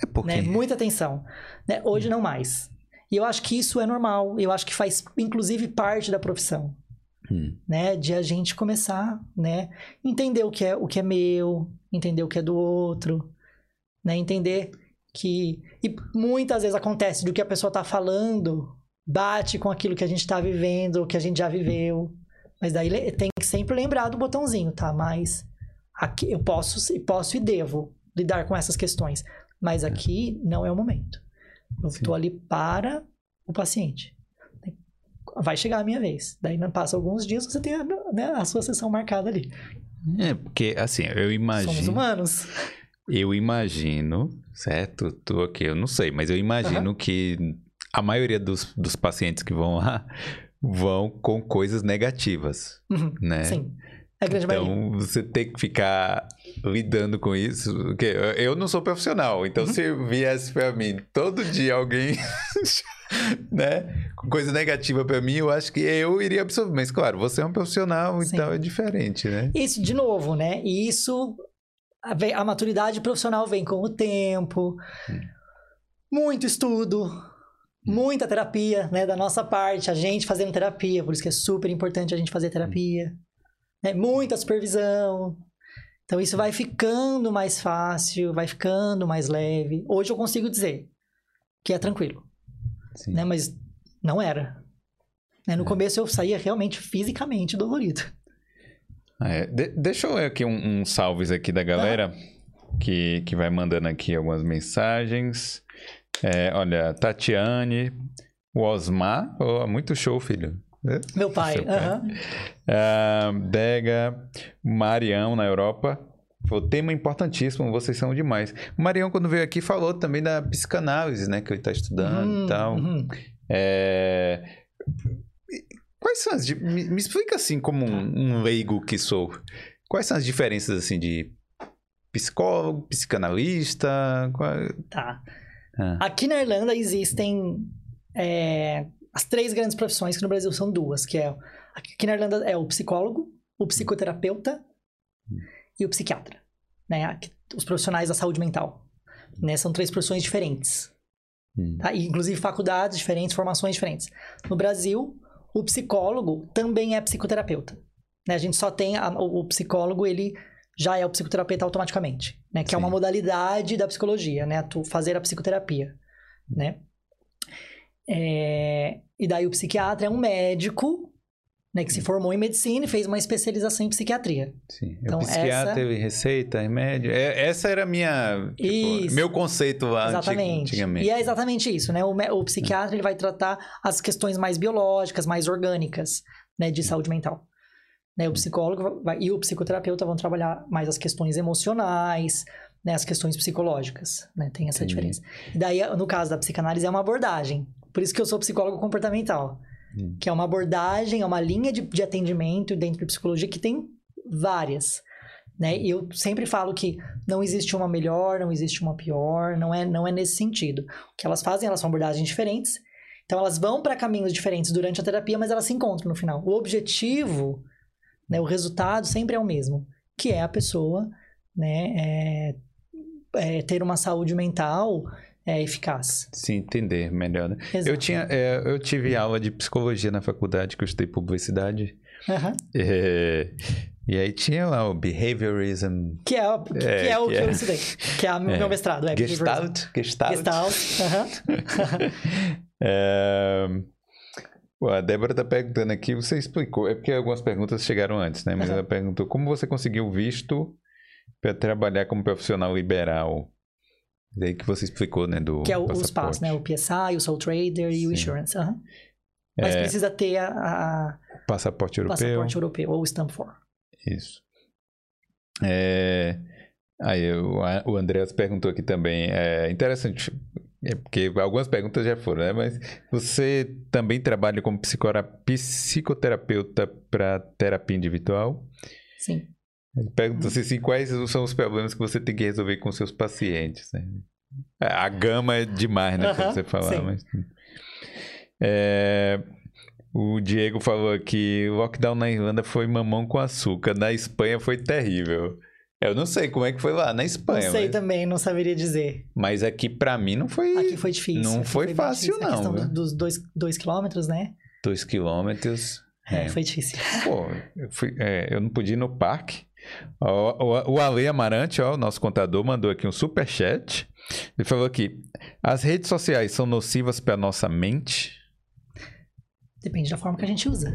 É porque... né? Muita atenção. Né? Hoje não mais. E eu acho que isso é normal. Eu acho que faz, inclusive, parte da profissão. Hum, Né? De a gente começar, né? Entender o que é, o que é meu, entender o que é do outro, né? Entender que... E muitas vezes acontece do que a pessoa tá falando bate com aquilo que a gente tá vivendo, o que a gente já viveu. Mas daí tem que sempre lembrar do botãozinho, tá? Mas aqui eu posso, posso e devo lidar com essas questões. Mas aqui não é o momento. Eu estou ali para o paciente. Vai chegar a minha vez. Daí não passa alguns dias, você tem a, né, a sua sessão marcada ali. É, porque, assim, eu Somos imagino... humanos. Eu imagino, certo? Tô aqui, eu não sei, mas eu imagino que a maioria dos, dos pacientes que vão lá vão com coisas negativas, Uhum, né? Sim. É maioria. Então, você tem que ficar lidando com isso. Porque eu- não sou profissional, Uhum. então se viesse pra mim todo dia alguém, né, com coisa negativa pra mim, eu acho que eu iria absorver. Mas, claro, você é um profissional, Sim. então é diferente, né? Isso, de novo, né? E isso, a, maturidade profissional vem com o tempo, muito estudo, muita terapia, né? Da nossa parte, a gente fazendo terapia, por isso que é super importante a gente fazer terapia, né? Muita supervisão. Então, isso vai ficando mais fácil, vai ficando mais leve. Hoje eu consigo dizer que é tranquilo, Sim. né? Mas não era. Né? No começo eu saía realmente fisicamente dolorido. É, de- deixa eu ler aqui um, um salves aqui da galera que, que vai mandando aqui algumas mensagens. É, olha, Tatiane, o Osmar, oh, muito show, filho. É, Meu pai, aham. Ah, Dega, Marião na Europa. O tema importantíssimo, vocês são demais. O Marião, quando veio aqui, falou também da psicanálise, né? Que ele está estudando Uhum, e tal. uhum. É, Quais são as. Me, me explica assim, como um, um leigo que sou. Quais são as diferenças assim de psicólogo, psicanalista? Qual- Tá. Ah. Aqui na Irlanda existem é, as três grandes profissões, que no Brasil são duas, que é... Aqui na Irlanda é o psicólogo, o psicoterapeuta e o psiquiatra. Né? Os profissionais da saúde mental. Né? São três profissões diferentes. Hum. tá? E, inclusive faculdades diferentes, formações diferentes. No Brasil, o psicólogo também é psicoterapeuta. Né? A gente só tem a- o, psicólogo, ele já é o psicoterapeuta automaticamente, né? Que é uma Sim. modalidade da psicologia, né? Tu fazer a psicoterapia, né? É, E daí o psiquiatra é um médico, né? Que se formou em medicina e fez uma especialização em psiquiatria. Sim. Então, psiquiatra, essa- receita, remédio. É, essa era a minha. tipo, meu conceito lá Exatamente. antigamente. E é exatamente isso, né? O, o psiquiatra ele vai tratar as questões mais biológicas, mais orgânicas, né, de saúde mental. Né, o psicólogo vai- e o psicoterapeuta vão trabalhar mais as questões emocionais, né, as questões psicológicas, né? Tem essa Entendi. diferença. E daí, no caso da psicanálise, é uma abordagem. Por isso que eu sou psicólogo comportamental. Hum. Que é uma abordagem, é uma linha de, de atendimento dentro de psicologia que tem várias. Né? E eu sempre falo que não existe uma melhor, não existe uma pior, não é, não é nesse sentido. O que elas fazem, elas são abordagens diferentes. Então elas vão para caminhos diferentes durante a terapia, mas elas se encontram no final. O objetivo, né, o resultado sempre é o mesmo, que é a pessoa né, é, é ter uma saúde mental é, eficaz. Sim, entender melhor. Né? Eu, tinha, é, eu tive aula de psicologia na faculdade, que eu estudei publicidade. Uhum. É, e aí tinha lá o behaviorism. Que é, que, é, que é o que, que é. eu estudei. Que é o meu é. mestrado. É Gestalt. Gestalt. Gestalt. Uhum. é... a Débora está perguntando aqui, você explicou, é porque algumas perguntas chegaram antes, né? Mas uhum. ela perguntou como você conseguiu visto para trabalhar como profissional liberal. Daí que você explicou, né? Do que é o, os né? O PSI, o Soul Trader e Sim. o Insurance. Uhum. Mas é... precisa ter a, a... Passaporte europeu. Passaporte europeu, ou Stamp 4. Isso. É... Aí o, o Andreas perguntou aqui também. É interessante, é porque algumas perguntas já foram, né? Mas você também trabalha como psicoterapeuta para terapia individual? Sim. Ele pergunta assim, quais são os problemas que você tem que resolver com seus pacientes. Né? A gama é demais, né? Uh -huh, pra você falar, mas... É... O Diego falou aqui, o lockdown na Irlanda foi mamão com açúcar, na Espanha foi terrível. Eu não sei como é que foi lá na Espanha. Não sei mas... também, não saberia dizer. Mas aqui para mim não foi. Aqui foi difícil. Não foi, foi, fácil, não. A questão dos dois, dois quilômetros, né? Dois quilômetros. É, é, foi difícil. Pô, eu, fui, é, eu não podia ir no parque. O, o, o Ale Amarante, ó, o nosso contador, mandou aqui um super chat. Ele falou aqui: as redes sociais são nocivas para nossa mente? Depende da forma que a gente usa.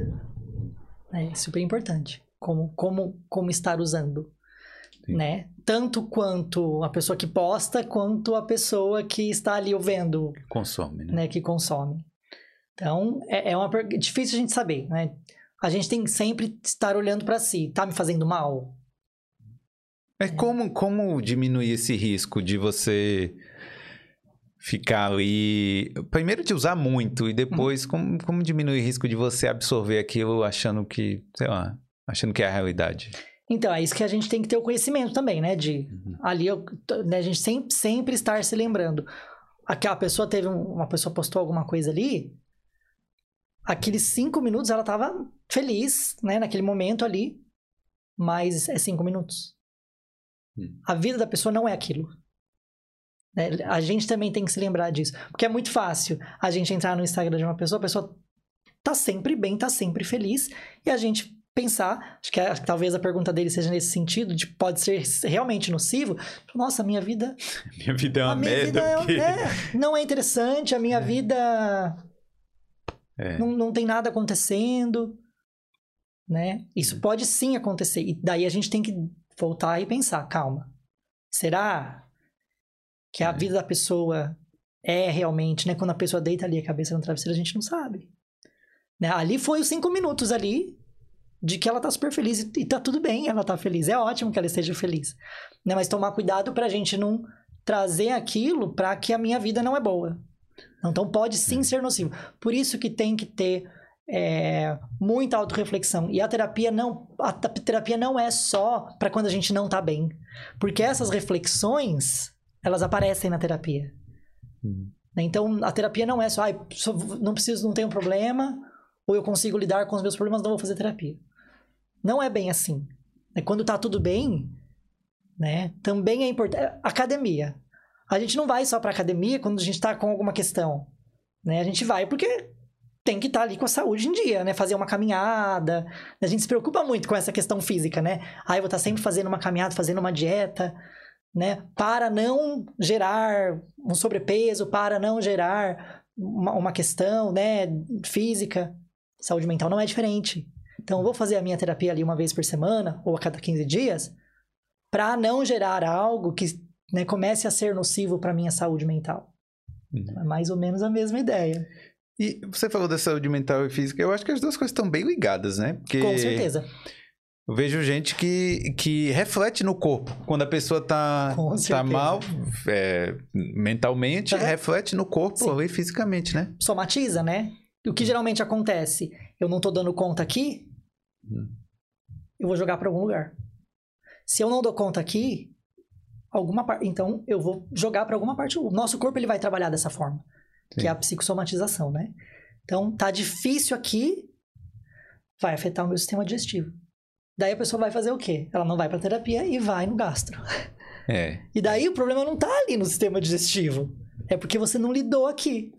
É super importante. Como, como, como estar usando. Né? Tanto quanto a pessoa que posta, quanto a pessoa que está ali vendo. Consome, né? né? Que consome. Então, é, é uma é difícil a gente saber, né? A gente tem que sempre estar olhando para si. Tá me fazendo mal? É como, como diminuir esse risco de você ficar ali. Primeiro de usar muito e depois uhum. como, como diminuir o risco de você absorver aquilo achando que, sei lá, achando que é a realidade. Então, é isso que a gente tem que ter o conhecimento também, né? De uhum. ali né, a gente sempre, sempre estar se lembrando. Aquela pessoa teve um, uma pessoa postou alguma coisa ali, aqueles cinco minutos ela tava feliz, né? Naquele momento ali, mas é cinco minutos. Hum. A vida da pessoa não é aquilo. Né? A gente também tem que se lembrar disso. Porque é muito fácil a gente entrar no Instagram de uma pessoa, a pessoa tá sempre bem, tá sempre feliz, e a gente pensar, acho que, é, talvez a pergunta dele seja nesse sentido, de pode ser realmente nocivo. Nossa, minha vida. Minha vida é uma merda. É, é, não é interessante, a minha é. vida. É. Não, não tem nada acontecendo. Né? Isso hum. pode sim acontecer. E daí a gente tem que voltar e pensar, calma. Será que a é. vida da pessoa é realmente, né? Quando a pessoa deita ali a cabeça no travesseiro, a gente não sabe. Né? Ali foi os cinco minutos ali de que ela tá super feliz e, tá tudo bem ela tá feliz. É ótimo que ela esteja feliz. Né? Mas tomar cuidado pra gente não trazer aquilo para que a minha vida não é boa. Então pode sim ser nocivo. Por isso que tem que ter é, muita autorreflexão. E a terapia não, a terapia não é só para quando a gente não tá bem. Porque essas reflexões, elas aparecem na terapia. Uhum. Então, a terapia não é só, ah, não preciso, não tenho problema, ou eu consigo lidar com os meus problemas, não vou fazer terapia. Não é bem assim. É quando tá tudo bem, né? Também é importante. É, academia. A gente não vai só pra academia quando a gente tá com alguma questão. Né? A gente vai porque tem que estar tá ali com a saúde em dia, né? Fazer uma caminhada. A gente se preocupa muito com essa questão física, né? Ah, eu vou estar tá sempre fazendo uma caminhada, fazendo uma dieta, né? Para não gerar um sobrepeso, para não gerar uma, uma questão, né? Física. Saúde mental não é diferente. Então, eu vou fazer a minha terapia ali uma vez por semana, ou a cada 15 dias, para não gerar algo que né, comece a ser nocivo para minha saúde mental. Uhum. É mais ou menos a mesma ideia. E você falou da saúde mental e física, eu acho que as duas coisas estão bem ligadas, né? Porque Com certeza. Eu vejo gente que, que reflete no corpo. Quando a pessoa tá, tá mal é, mentalmente, reflete no corpo ali fisicamente, né? Somatiza, né? O que geralmente acontece? Eu não tô dando conta aqui, hum. eu vou jogar para algum lugar. Se eu não dou conta aqui, alguma parte, então eu vou jogar para alguma parte. O nosso corpo ele vai trabalhar dessa forma, Sim. que é a psicossomatização, né? Então tá difícil aqui, vai afetar o meu sistema digestivo. Daí a pessoa vai fazer o quê? Ela não vai para terapia e vai no gastro. É. E daí o problema não tá ali no sistema digestivo. É porque você não lidou aqui.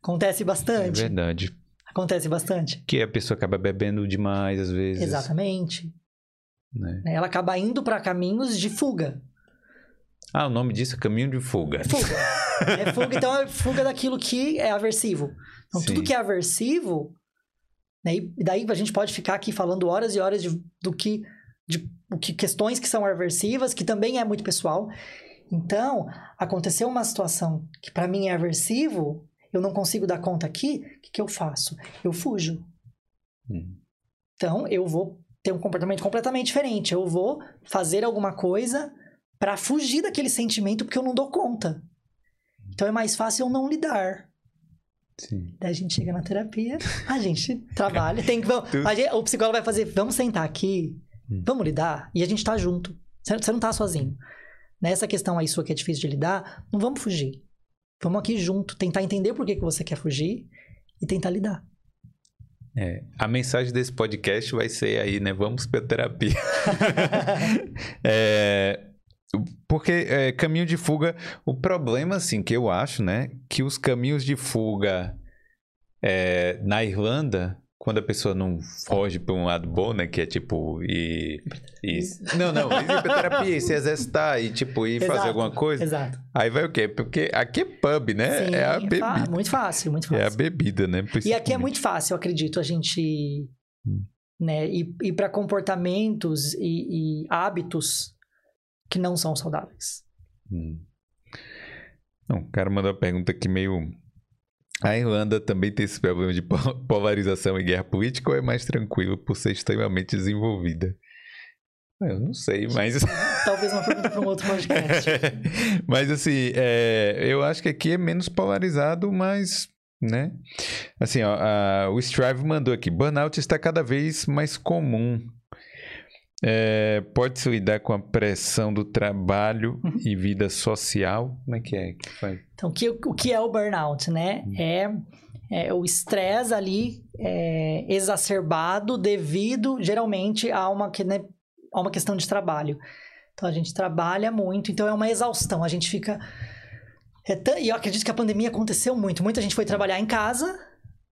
Acontece bastante. É verdade. Acontece bastante. Que a pessoa acaba bebendo demais às vezes. Exatamente. Né? Ela acaba indo para caminhos de fuga. Ah, o nome disso é caminho de fuga. Fuga. é fuga, então é fuga daquilo que é aversivo. Então, Sim. tudo que é aversivo, né? E daí a gente pode ficar aqui falando horas e horas de, do que, de, o que questões que são aversivas, que também é muito pessoal. Então, aconteceu uma situação que para mim é aversivo, eu não consigo dar conta aqui, o que, que eu faço? Eu fujo. Hum. Então, eu vou ter um comportamento completamente diferente. Eu vou fazer alguma coisa para fugir daquele sentimento porque eu não dou conta. Então é mais fácil eu não lidar. Sim. Daí a gente chega na terapia, a gente trabalha, tem que. Gente, o psicólogo vai fazer, vamos sentar aqui, hum. vamos lidar, e a gente tá junto. Você não tá sozinho. Nessa questão aí sua que é difícil de lidar, não vamos fugir. Vamos aqui junto, tentar entender por que, que você quer fugir e tentar lidar. É, a mensagem desse podcast vai ser aí, né? Vamos para terapia. é, porque é, caminho de fuga, o problema, assim, que eu acho, né? Que os caminhos de fuga é, na Irlanda quando a pessoa não foge para um lado bom, né? Que é tipo e, e não, não, ir pra terapia, e se exercitar e tipo ir exato, fazer alguma coisa. Exato. Aí vai o quê? Porque aqui é pub, né? Sim, é a bebida. muito fácil, muito fácil. É a bebida, né? E aqui é muito fácil, eu acredito, a gente hum. né, ir, ir para comportamentos e, e, hábitos que não são saudáveis. Hum. Não, o cara mandou uma pergunta aqui meio a Irlanda também tem esse problema de polarização e guerra política ou é mais tranquilo por ser extremamente desenvolvida? Eu não sei, mas. Talvez uma pergunta para um outro podcast. mas, assim, é, eu acho que aqui é menos polarizado, mas. Né? Assim, ó, a, o Strive mandou aqui: burnout está cada vez mais comum é, Pode-se lidar com a pressão do trabalho uhum. e vida social? Como é que é? Então, o que, o que é o burnout, né? Uhum. É, é, o estresse ali é, exacerbado devido, geralmente, a uma, né, a uma questão de trabalho. Então, a gente trabalha muito, então é uma exaustão. A gente fica... É e eu acredito que a pandemia aconteceu muito. Muita gente foi trabalhar em casa,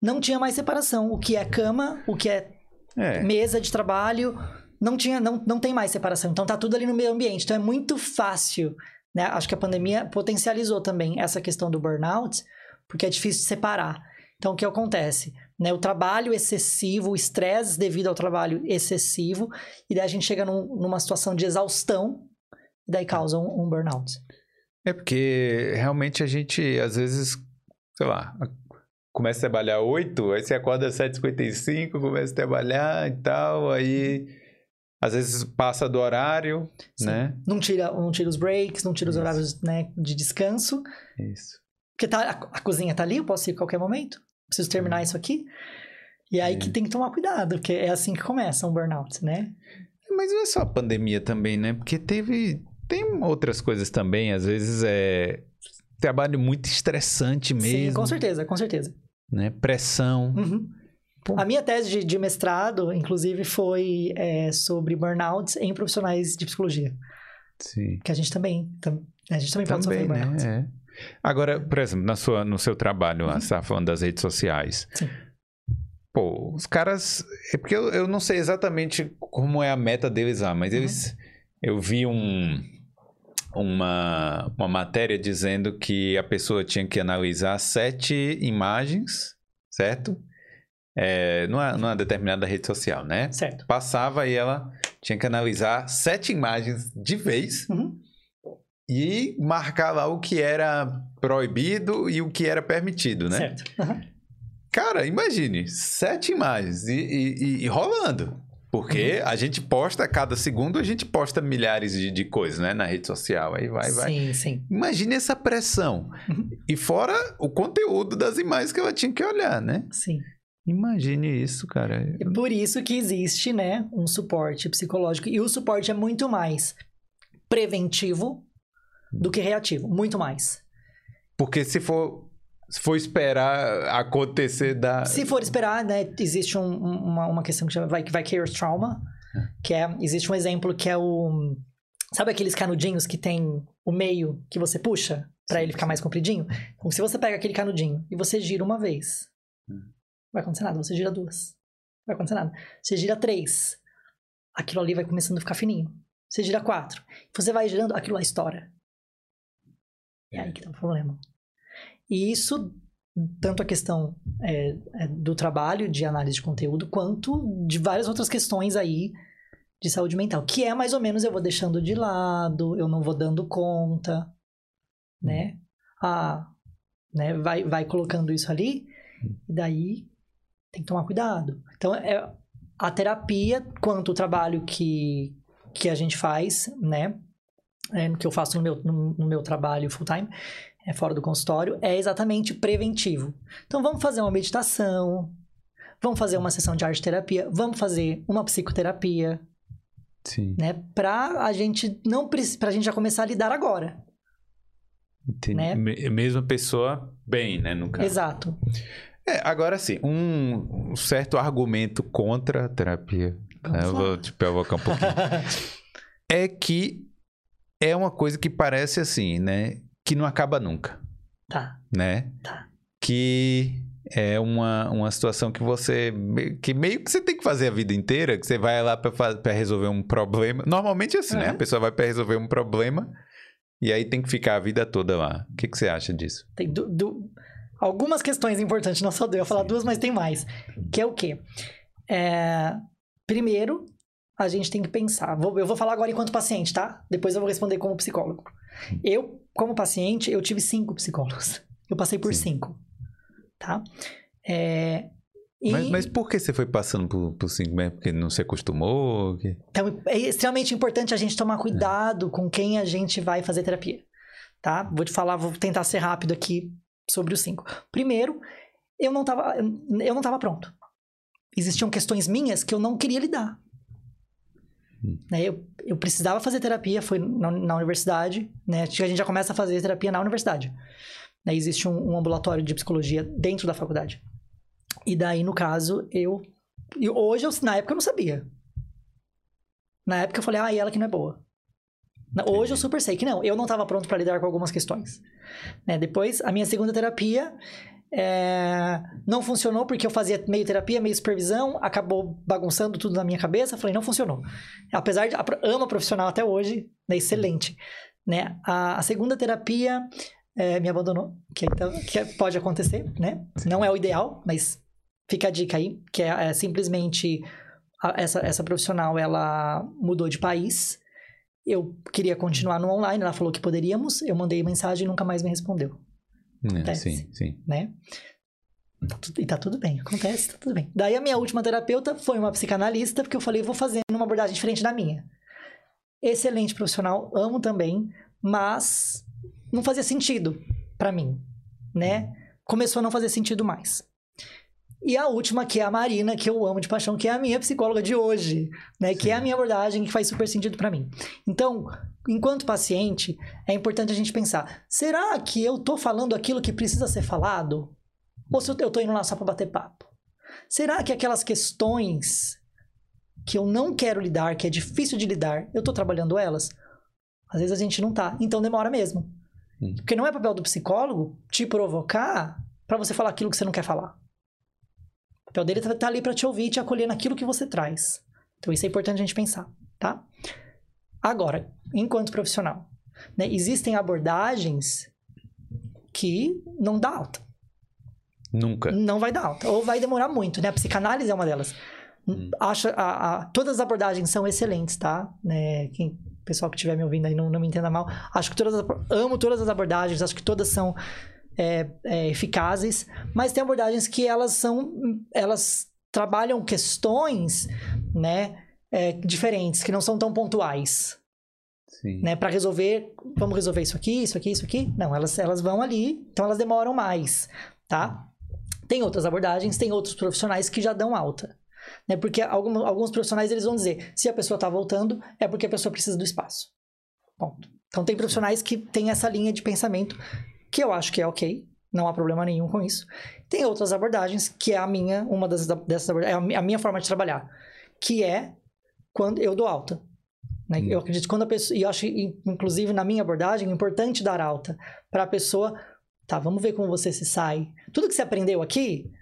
não tinha mais separação. O que é cama, o que é, é. mesa de trabalho não tinha, não, não tem mais separação. Então tá tudo ali no meio ambiente. Então é muito fácil, né? Acho que a pandemia potencializou também essa questão do burnout, porque é difícil separar. Então o que acontece? Né? O trabalho excessivo, o estresse devido ao trabalho excessivo, e daí a gente chega num, numa situação de exaustão, e daí causa um, um burnout. É porque realmente a gente, às vezes, sei lá, começa a trabalhar 8, aí você acorda às 7h55, começa a trabalhar e tal, aí às vezes passa do horário, Sim. né? Não tira, não tira os breaks, não tira os Isso. horários né, de descanso. Isso. Porque tá, a, a, cozinha tá ali, eu posso ir a qualquer momento. Preciso terminar isso aqui. E aí é. que tem que tomar cuidado, porque é assim que começa um burnout, né? Mas não é só a pandemia também, né? Porque teve... Tem outras coisas também, às vezes é... Trabalho muito estressante mesmo. Sim, com certeza, com certeza. Né? Pressão. Uhum. Pô. A minha tese de, de mestrado, inclusive, foi é, sobre burnout em profissionais de psicologia. Sim. Que a gente também, a gente também, também pode sofrer burnout. Né? É. Agora, por exemplo, na sua, no seu trabalho, uhum. você estava falando das redes sociais. Sim. Pô, os caras. É porque eu, eu não sei exatamente como é a meta deles lá, mas uhum. eles. Eu vi um, uma, uma matéria dizendo que a pessoa tinha que analisar sete imagens, certo? É, numa, numa determinada rede social, né? Certo. Passava e ela tinha que analisar sete imagens de vez uhum. e marcar lá o que era proibido e o que era permitido, né? Certo. Uhum. Cara, imagine, sete imagens e, e, e rolando. Porque uhum. a gente posta, a cada segundo, a gente posta milhares de, de coisas, né? Na rede social. Aí vai, vai. Sim, sim. Imagine essa pressão. Uhum. E fora o conteúdo das imagens que ela tinha que olhar, né? Sim. Imagine isso, cara. É por isso que existe, né, um suporte psicológico. E o suporte é muito mais preventivo do que reativo. Muito mais. Porque se for, se for esperar acontecer da. Se for esperar, né, existe um, uma, uma questão que chama vicarious trauma, é. que é. Existe um exemplo que é o. Sabe aqueles canudinhos que tem o meio que você puxa para ele ficar mais compridinho? Então, se você pega aquele canudinho e você gira uma vez, hum vai acontecer nada. Você gira duas, não vai acontecer nada. Você gira três, aquilo ali vai começando a ficar fininho. Você gira quatro, você vai girando, aquilo lá estoura. É aí que tá o problema. E isso, tanto a questão é, é, do trabalho de análise de conteúdo, quanto de várias outras questões aí de saúde mental, que é mais ou menos eu vou deixando de lado, eu não vou dando conta, né? Ah, né? Vai, vai colocando isso ali, e daí tem que tomar cuidado. Então, é a terapia, quanto o trabalho que, que a gente faz, né? É, que eu faço no meu, no, no meu trabalho full time, é fora do consultório, é exatamente preventivo. Então, vamos fazer uma meditação, vamos fazer uma sessão de arte terapia, vamos fazer uma psicoterapia. Sim. Né? Pra a gente não pra gente já começar a lidar agora. Entendi. Né? Mesma pessoa bem, né, no caso. Exato. É, agora sim, um, certo argumento contra a terapia, né? eu vou te provocar um pouquinho, é que é uma coisa que parece assim, né? Que não acaba nunca. Tá. Né? Tá. Que é uma, uma situação que você. que meio que você tem que fazer a vida inteira, que você vai lá para resolver um problema. Normalmente é assim, né? A pessoa vai para resolver um problema e aí tem que ficar a vida toda lá. O que, que você acha disso? Tem do algumas questões importantes, não só duas, eu falar duas, mas tem mais. Que é o quê? É, primeiro, a gente tem que pensar. Vou, eu vou falar agora enquanto paciente, tá? Depois eu vou responder como psicólogo. Eu, como paciente, eu tive cinco psicólogos. Eu passei por Sim. cinco. Tá? É, e... Mas, mas, por que você foi passando por, por cinco meses? Porque não se acostumou? Que... Então, é extremamente importante a gente tomar cuidado é. com quem a gente vai fazer terapia. Tá? Vou te falar, vou tentar ser rápido aqui sobre os cinco. Primeiro, eu não estava eu não tava pronto. Existiam questões minhas que eu não queria lidar. Hum. Né, eu, eu precisava fazer terapia, foi na, na universidade, né? A gente já começa a fazer terapia na universidade. Né, existe um, um, ambulatório de psicologia dentro da faculdade. E daí, no caso, eu... E hoje, eu, na época, eu não sabia. Na época, eu falei, ah, e ela que não é boa. Hoje eu super sei que não, eu não estava pronto para lidar com algumas questões. Né? Depois, a minha segunda terapia é... não funcionou porque eu fazia meio terapia, meio supervisão, acabou bagunçando tudo na minha cabeça. Falei, não funcionou. Apesar de amo a profissional até hoje, né? excelente. Né? A, a segunda terapia é, me abandonou, que, então, que pode acontecer, né? Não é o ideal, mas fica a dica aí, que é, é simplesmente a, essa, essa profissional ela mudou de país eu queria continuar no online, ela falou que poderíamos, eu mandei mensagem e nunca mais me respondeu. É, acontece, sim, sim. Né? Tá e tá tudo bem, acontece, tá tudo bem. Daí a minha última terapeuta foi uma psicanalista, porque eu falei, vou fazer uma abordagem diferente da minha. Excelente profissional, amo também, mas não fazia sentido para mim, né? Começou a não fazer sentido mais. E a última, que é a Marina, que eu amo de paixão, que é a minha psicóloga de hoje, né? Sim. Que é a minha abordagem, que faz super sentido para mim. Então, enquanto paciente, é importante a gente pensar: será que eu tô falando aquilo que precisa ser falado? Ou se eu tô indo lá só pra bater papo? Será que aquelas questões que eu não quero lidar, que é difícil de lidar, eu tô trabalhando elas? Às vezes a gente não tá. Então demora mesmo. Hum. Porque não é papel do psicólogo te provocar para você falar aquilo que você não quer falar. O papel dele está tá ali para te ouvir e te acolher naquilo que você traz. Então, isso é importante a gente pensar, tá? Agora, enquanto profissional, né, existem abordagens que não dá alta. Nunca. Não vai dar alta. Ou vai demorar muito, né? A psicanálise é uma delas. Hum. Acho, a, a, todas as abordagens são excelentes, tá? Né? Quem, pessoal que estiver me ouvindo aí não, não me entenda mal. Acho que todas amo todas as abordagens, acho que todas são é, é, eficazes, mas tem abordagens que elas são, elas trabalham questões, né, é, diferentes, que não são tão pontuais. Sim. Né, para resolver, vamos resolver isso aqui, isso aqui, isso aqui. Não, elas, elas vão ali, então elas demoram mais, tá? Tem outras abordagens, tem outros profissionais que já dão alta. Né? Porque alguns, alguns profissionais eles vão dizer, se a pessoa está voltando, é porque a pessoa precisa do espaço. Ponto. Então tem profissionais que têm essa linha de pensamento que eu acho que é ok, não há problema nenhum com isso. Tem outras abordagens que é a minha, uma das, dessas abordagens, é a minha forma de trabalhar, que é quando eu dou alta. Né? Hum. Eu acredito que quando a pessoa, e eu acho, inclusive na minha abordagem, é importante dar alta para a pessoa, tá, vamos ver como você se sai. Tudo que você aprendeu aqui,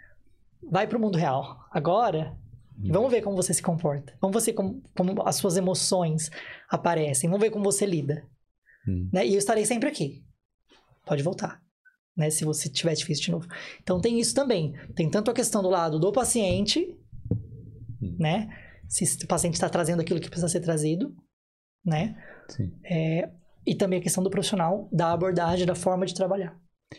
vai para o mundo real. Agora, hum. vamos ver como você se comporta. Vamos ver como, como as suas emoções aparecem. Vamos ver como você lida. Hum. Né? E eu estarei sempre aqui. Pode voltar. Né? Se você tiver difícil de novo. Então tem isso também. Tem tanto a questão do lado do paciente, hum. né? Se o paciente está trazendo aquilo que precisa ser trazido, né? Sim. É, e também a questão do profissional, da abordagem, da forma de trabalhar.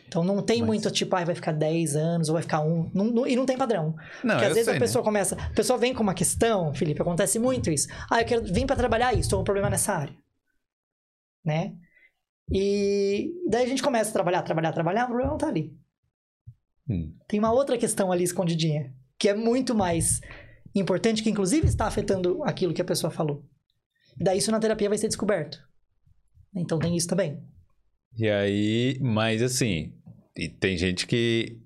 Então não tem Mas... muito tipo, ah, vai ficar 10 anos ou vai ficar um. Não, não, e não tem padrão. Não, Porque às vezes sei, a pessoa né? começa. A pessoa vem com uma questão, Felipe, acontece muito isso. Ah, eu quero vir para trabalhar isso, estou com um problema nessa área. Né? E daí a gente começa a trabalhar, trabalhar, trabalhar, o problema não tá ali. Hum. Tem uma outra questão ali escondidinha, que é muito mais importante, que inclusive está afetando aquilo que a pessoa falou. Daí isso na terapia vai ser descoberto. Então tem isso também. E aí, mas assim, e tem gente que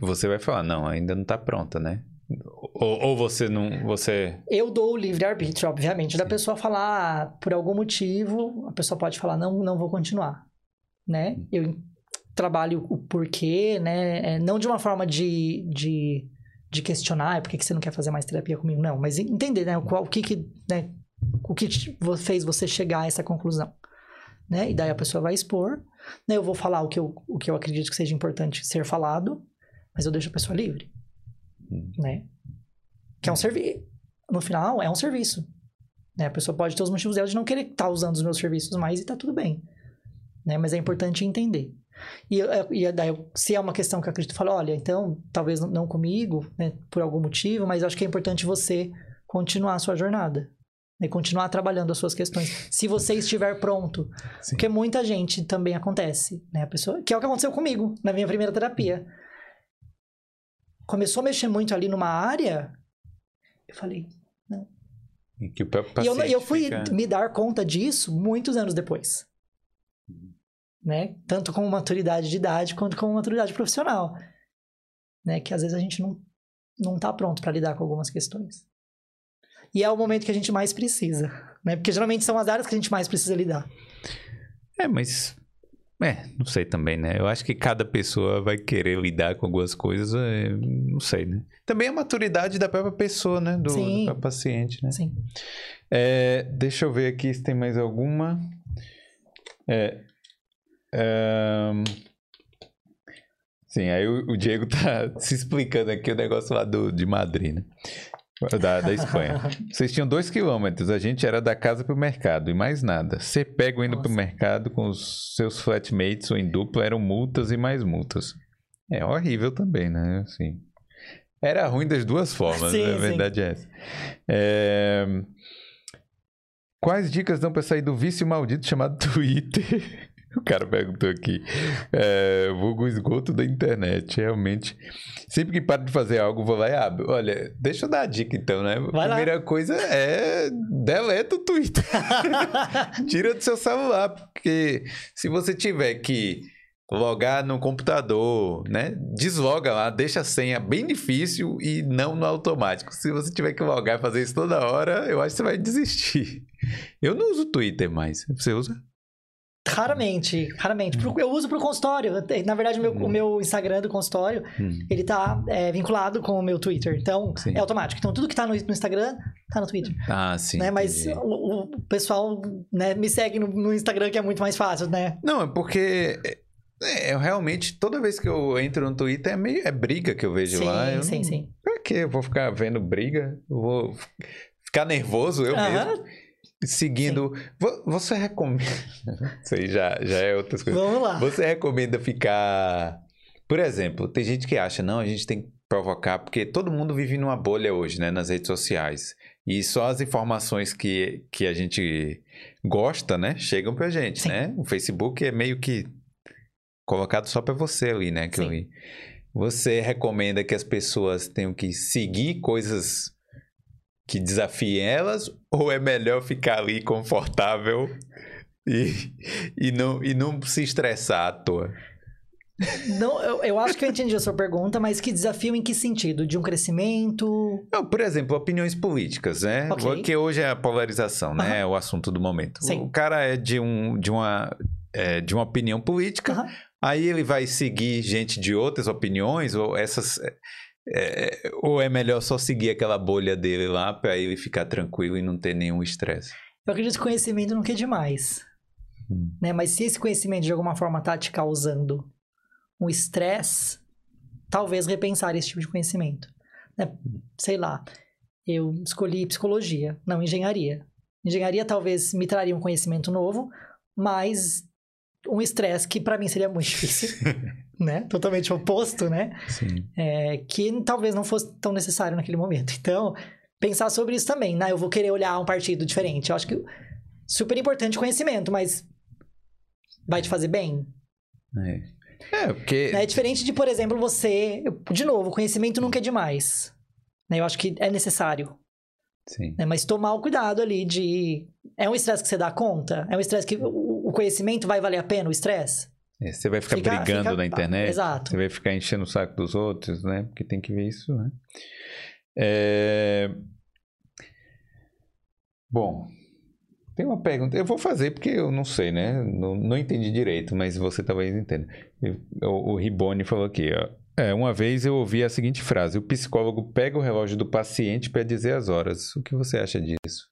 você vai falar, não, ainda não tá pronta, né? Ou, ou você não. Você... Eu dou o livre-arbítrio, obviamente, da pessoa falar, ah, por algum motivo, a pessoa pode falar, não, não vou continuar. Né? Hum. Eu trabalho o porquê, né? É, não de uma forma de, de, de questionar, ah, por que, que você não quer fazer mais terapia comigo? Não, mas entender, né? O, qual, o que que, né? O que fez você chegar a essa conclusão? Né? E daí a pessoa vai expor, né? Eu vou falar o que eu, o que eu acredito que seja importante ser falado, mas eu deixo a pessoa livre né? Que é um serviço. No final, é um serviço. Né? A pessoa pode ter os motivos dela de não querer estar tá usando os meus serviços mais e tá tudo bem. Né? Mas é importante entender. E, e daí, se é uma questão que eu acredito, falo, olha, então, talvez não comigo, né, por algum motivo, mas acho que é importante você continuar a sua jornada. Né, continuar trabalhando as suas questões. Se você estiver pronto. Sim. Porque muita gente também acontece, né? A pessoa, que é o que aconteceu comigo na minha primeira terapia começou a mexer muito ali numa área, eu falei, não. E, que o e eu, eu fui fica... me dar conta disso muitos anos depois. Uhum. Né? Tanto com maturidade de idade quanto com maturidade profissional. Né? Que às vezes a gente não, não tá pronto para lidar com algumas questões. E é o momento que a gente mais precisa, né? Porque geralmente são as áreas que a gente mais precisa lidar. É, mas é, não sei também, né? Eu acho que cada pessoa vai querer lidar com algumas coisas, é, não sei, né? Também a maturidade da própria pessoa, né? Do, Sim. do paciente, né? Sim. É, deixa eu ver aqui se tem mais alguma. É, é, sim, aí o, o, Diego tá se explicando aqui o negócio lá do, de Madrid, né? Da, da Espanha. Vocês tinham dois quilômetros, a gente era da casa pro mercado e mais nada. Você pega indo Nossa. pro mercado com os seus flatmates ou em dupla, eram multas e mais multas. É horrível também, né? Assim, era ruim das duas formas, sim, né? a verdade sim. é essa. É... Quais dicas dão pra sair do vício maldito chamado Twitter? O cara perguntou aqui. É, vulgo esgoto da internet. Realmente. Sempre que paro de fazer algo, vou lá e abro. Olha, deixa eu dar a dica então, né? Vai Primeira lá. coisa é deleta o Twitter. Tira do seu celular, porque se você tiver que logar no computador, né? Desloga lá, deixa a senha bem difícil e não no automático. Se você tiver que logar e fazer isso toda hora, eu acho que você vai desistir. Eu não uso Twitter mais. Você usa? Raramente, raramente. Eu uso pro consultório. Na verdade, o meu, o meu Instagram do consultório, hum. ele tá é, vinculado com o meu Twitter. Então, sim. é automático. Então, tudo que tá no, no, Instagram, tá no Twitter. Ah, sim. Né? Mas o, o, pessoal né, me segue no, no, Instagram, que é muito mais fácil, né? Não, é porque... É, eu realmente, toda vez que eu entro no Twitter, é meio... É briga que eu vejo sim, lá. Eu sim, não, sim. Pra quê? Eu vou ficar vendo briga? Eu vou ficar nervoso eu mesmo? Seguindo, você recomenda. Isso aí já, já é outras coisas. Vamos lá. Você recomenda ficar. Por exemplo, tem gente que acha, não, a gente tem que provocar, porque todo mundo vive numa bolha hoje, né, nas redes sociais. E só as informações que, que a gente gosta, né, chegam pra gente, Sim. né? O Facebook é meio que colocado só pra você ali, né, que Sim. eu li. Você recomenda que as pessoas tenham que seguir coisas que desafiem elas? Ou é melhor ficar ali confortável e, e, não, e não se estressar à toa? Não, eu, eu, acho que eu entendi a sua pergunta, mas que desafio em que sentido? De um crescimento? Não, por exemplo, opiniões políticas, né? Okay. Porque hoje é a polarização, né? É o assunto do momento. Sim. O cara é de, um, de, uma, é, de uma opinião política, aí ele vai seguir gente de outras opiniões, ou essas. É, é ou é melhor só seguir aquela bolha dele lá para ele ficar tranquilo e não ter nenhum estresse? Eu acredito que conhecimento não quer demais. Hum. Né? Mas se esse conhecimento de alguma forma tá te causando um estresse, talvez repensar esse tipo de conhecimento. Né? Sei lá, eu escolhi psicologia, não engenharia. Engenharia talvez me traria um conhecimento novo, mas um estresse que para mim seria muito difícil, né? Totalmente oposto, né? Sim. É, que talvez não fosse tão necessário naquele momento. Então, pensar sobre isso também, né? Eu vou querer olhar um partido diferente. Eu acho que super importante conhecimento, mas vai te fazer bem? É. É, porque. É diferente de, por exemplo, você. De novo, conhecimento nunca é demais. Né? Eu acho que é necessário. Sim. Né? Mas tomar o cuidado ali de. É um estresse que você dá conta? É um estresse que o conhecimento vai valer a pena, o estresse? É, você vai ficar fica, brigando fica... na internet. Exato. Você vai ficar enchendo o saco dos outros, né? Porque tem que ver isso, né? É... Bom, tem uma pergunta. Eu vou fazer porque eu não sei, né? Não, não entendi direito, mas você talvez entenda. O, o Ribone falou aqui, ó. É, uma vez eu ouvi a seguinte frase: o psicólogo pega o relógio do paciente para dizer as horas. O que você acha disso?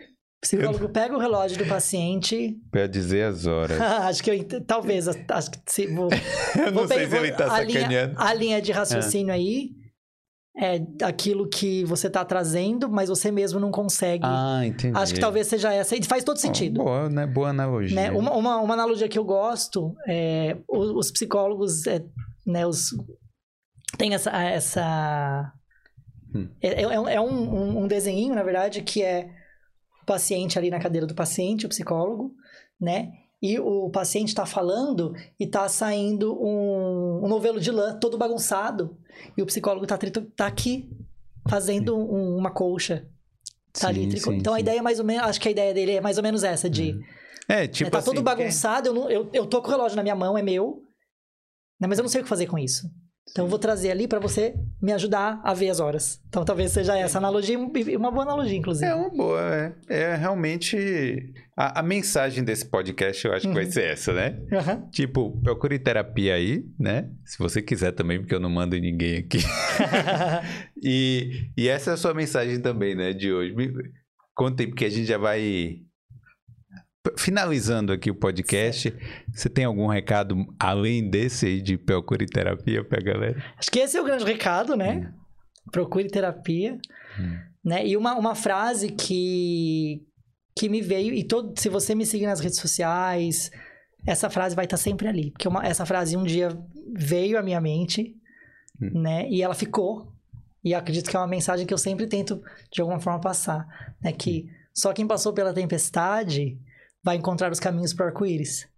O psicólogo eu... pega o relógio do paciente. Para dizer as horas. acho que eu. Talvez. Acho que se, vou, eu não vou sei se ele tá sacaneando. Linha, a linha de raciocínio é. aí é aquilo que você está trazendo, mas você mesmo não consegue. Ah, entendi. Acho que talvez seja essa. E faz todo sentido. Oh, boa, né? Boa analogia. Né? Uma, uma, uma, analogia que eu gosto é os, os psicólogos, é, né? Os, tem essa. essa hum. É, é, é um, um, um desenho, na verdade, que é o paciente ali na cadeira do paciente, o psicólogo, né? e o paciente está falando e está saindo um, um, novelo de lã todo bagunçado e o psicólogo está tá aqui fazendo um, uma colcha. Tá sim, ali, sim, então sim. a ideia é mais ou menos, acho que a ideia dele é mais ou menos essa de é, tipo né, tá assim, todo bagunçado, eu, não, eu, eu tô com o relógio na minha mão, é meu, né, mas eu não sei o que fazer com isso. Então eu vou trazer ali para você me ajudar a ver as horas. Então talvez seja essa analogia, uma boa analogia, inclusive. É uma boa, é, é realmente. A, a, mensagem desse podcast eu acho uhum. que vai uhum. ser essa, né? Uhum. Tipo, procure terapia aí, né? Se você quiser também, porque eu não mando ninguém aqui. e, e essa é a sua mensagem também, né, de hoje. Contem, porque a gente já vai Finalizando aqui o podcast, você tem algum recado além desse aí de procure terapia pra galera? Acho que esse é o grande recado, né? Hum. Procure terapia. Hum. Né? E uma, uma frase que, que me veio, e todo, se você me seguir nas redes sociais, essa frase vai estar sempre ali. Porque uma, essa frase um dia veio à minha mente, hum. né? E ela ficou. E acredito que é uma mensagem que eu sempre tento, de alguma forma, passar. Né? Que hum. só quem passou pela tempestade vai encontrar os caminhos para o arco-íris.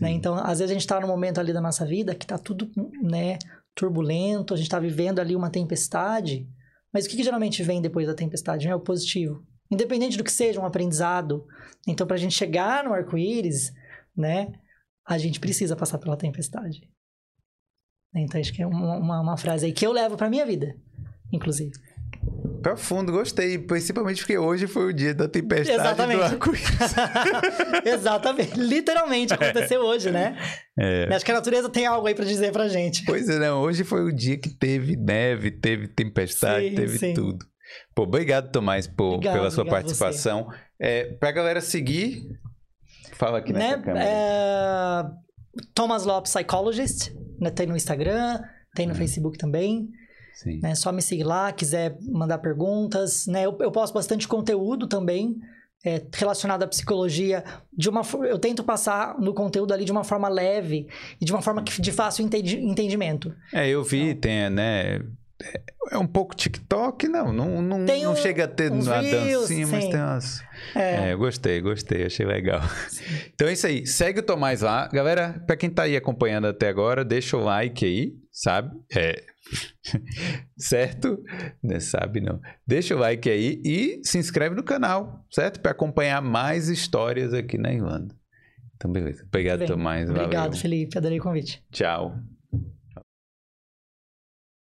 Né? Então, às vezes a gente está num momento ali da nossa vida que está tudo né, turbulento, a gente está vivendo ali uma tempestade, mas o que, que geralmente vem depois da tempestade? É o positivo. Independente do que seja um aprendizado. Então, para a gente chegar no arco-íris, né, a gente precisa passar pela tempestade. Então, acho que é uma, uma, uma frase aí que eu levo para minha vida, inclusive. Profundo, gostei. Principalmente porque hoje foi o dia da tempestade Exatamente. do arco-íris. Exatamente. Literalmente aconteceu é. hoje, né? É. Acho que a natureza tem algo aí para dizer pra gente. Pois é, não. Hoje foi o dia que teve neve, teve tempestade, sim, teve sim. tudo. Pô, obrigado, Tomás, por, obrigado, pela sua participação. É, pra galera seguir, fala aqui nessa né? câmera. É... Thomas Lopes Psychologist, né? tem no Instagram, tem no hum. Facebook também. Sim. Né? Só me seguir lá, quiser mandar perguntas. Né? Eu, eu posto bastante conteúdo também. É, relacionado à psicologia, de uma eu tento passar no conteúdo ali de uma forma leve e de uma forma que, de fácil entendi, entendimento. É, eu vi, então, tem, né? É um pouco TikTok, não. Não, não, Tem não um- chega a ter uma reels, dancinha, mas sim. tem umas. É. É, eu gostei, gostei, achei legal. Então é isso aí. Segue o Tomás lá. Galera, pra quem tá aí acompanhando até agora, deixa o like aí, sabe? É. certo? Não sabe, não. Deixa o like aí e se inscreve no canal, certo? Pra acompanhar mais histórias aqui na Irlanda. Então, beleza. Obrigado, Tomás. Obrigado, Valeu. Felipe. Adorei o convite. Tchau.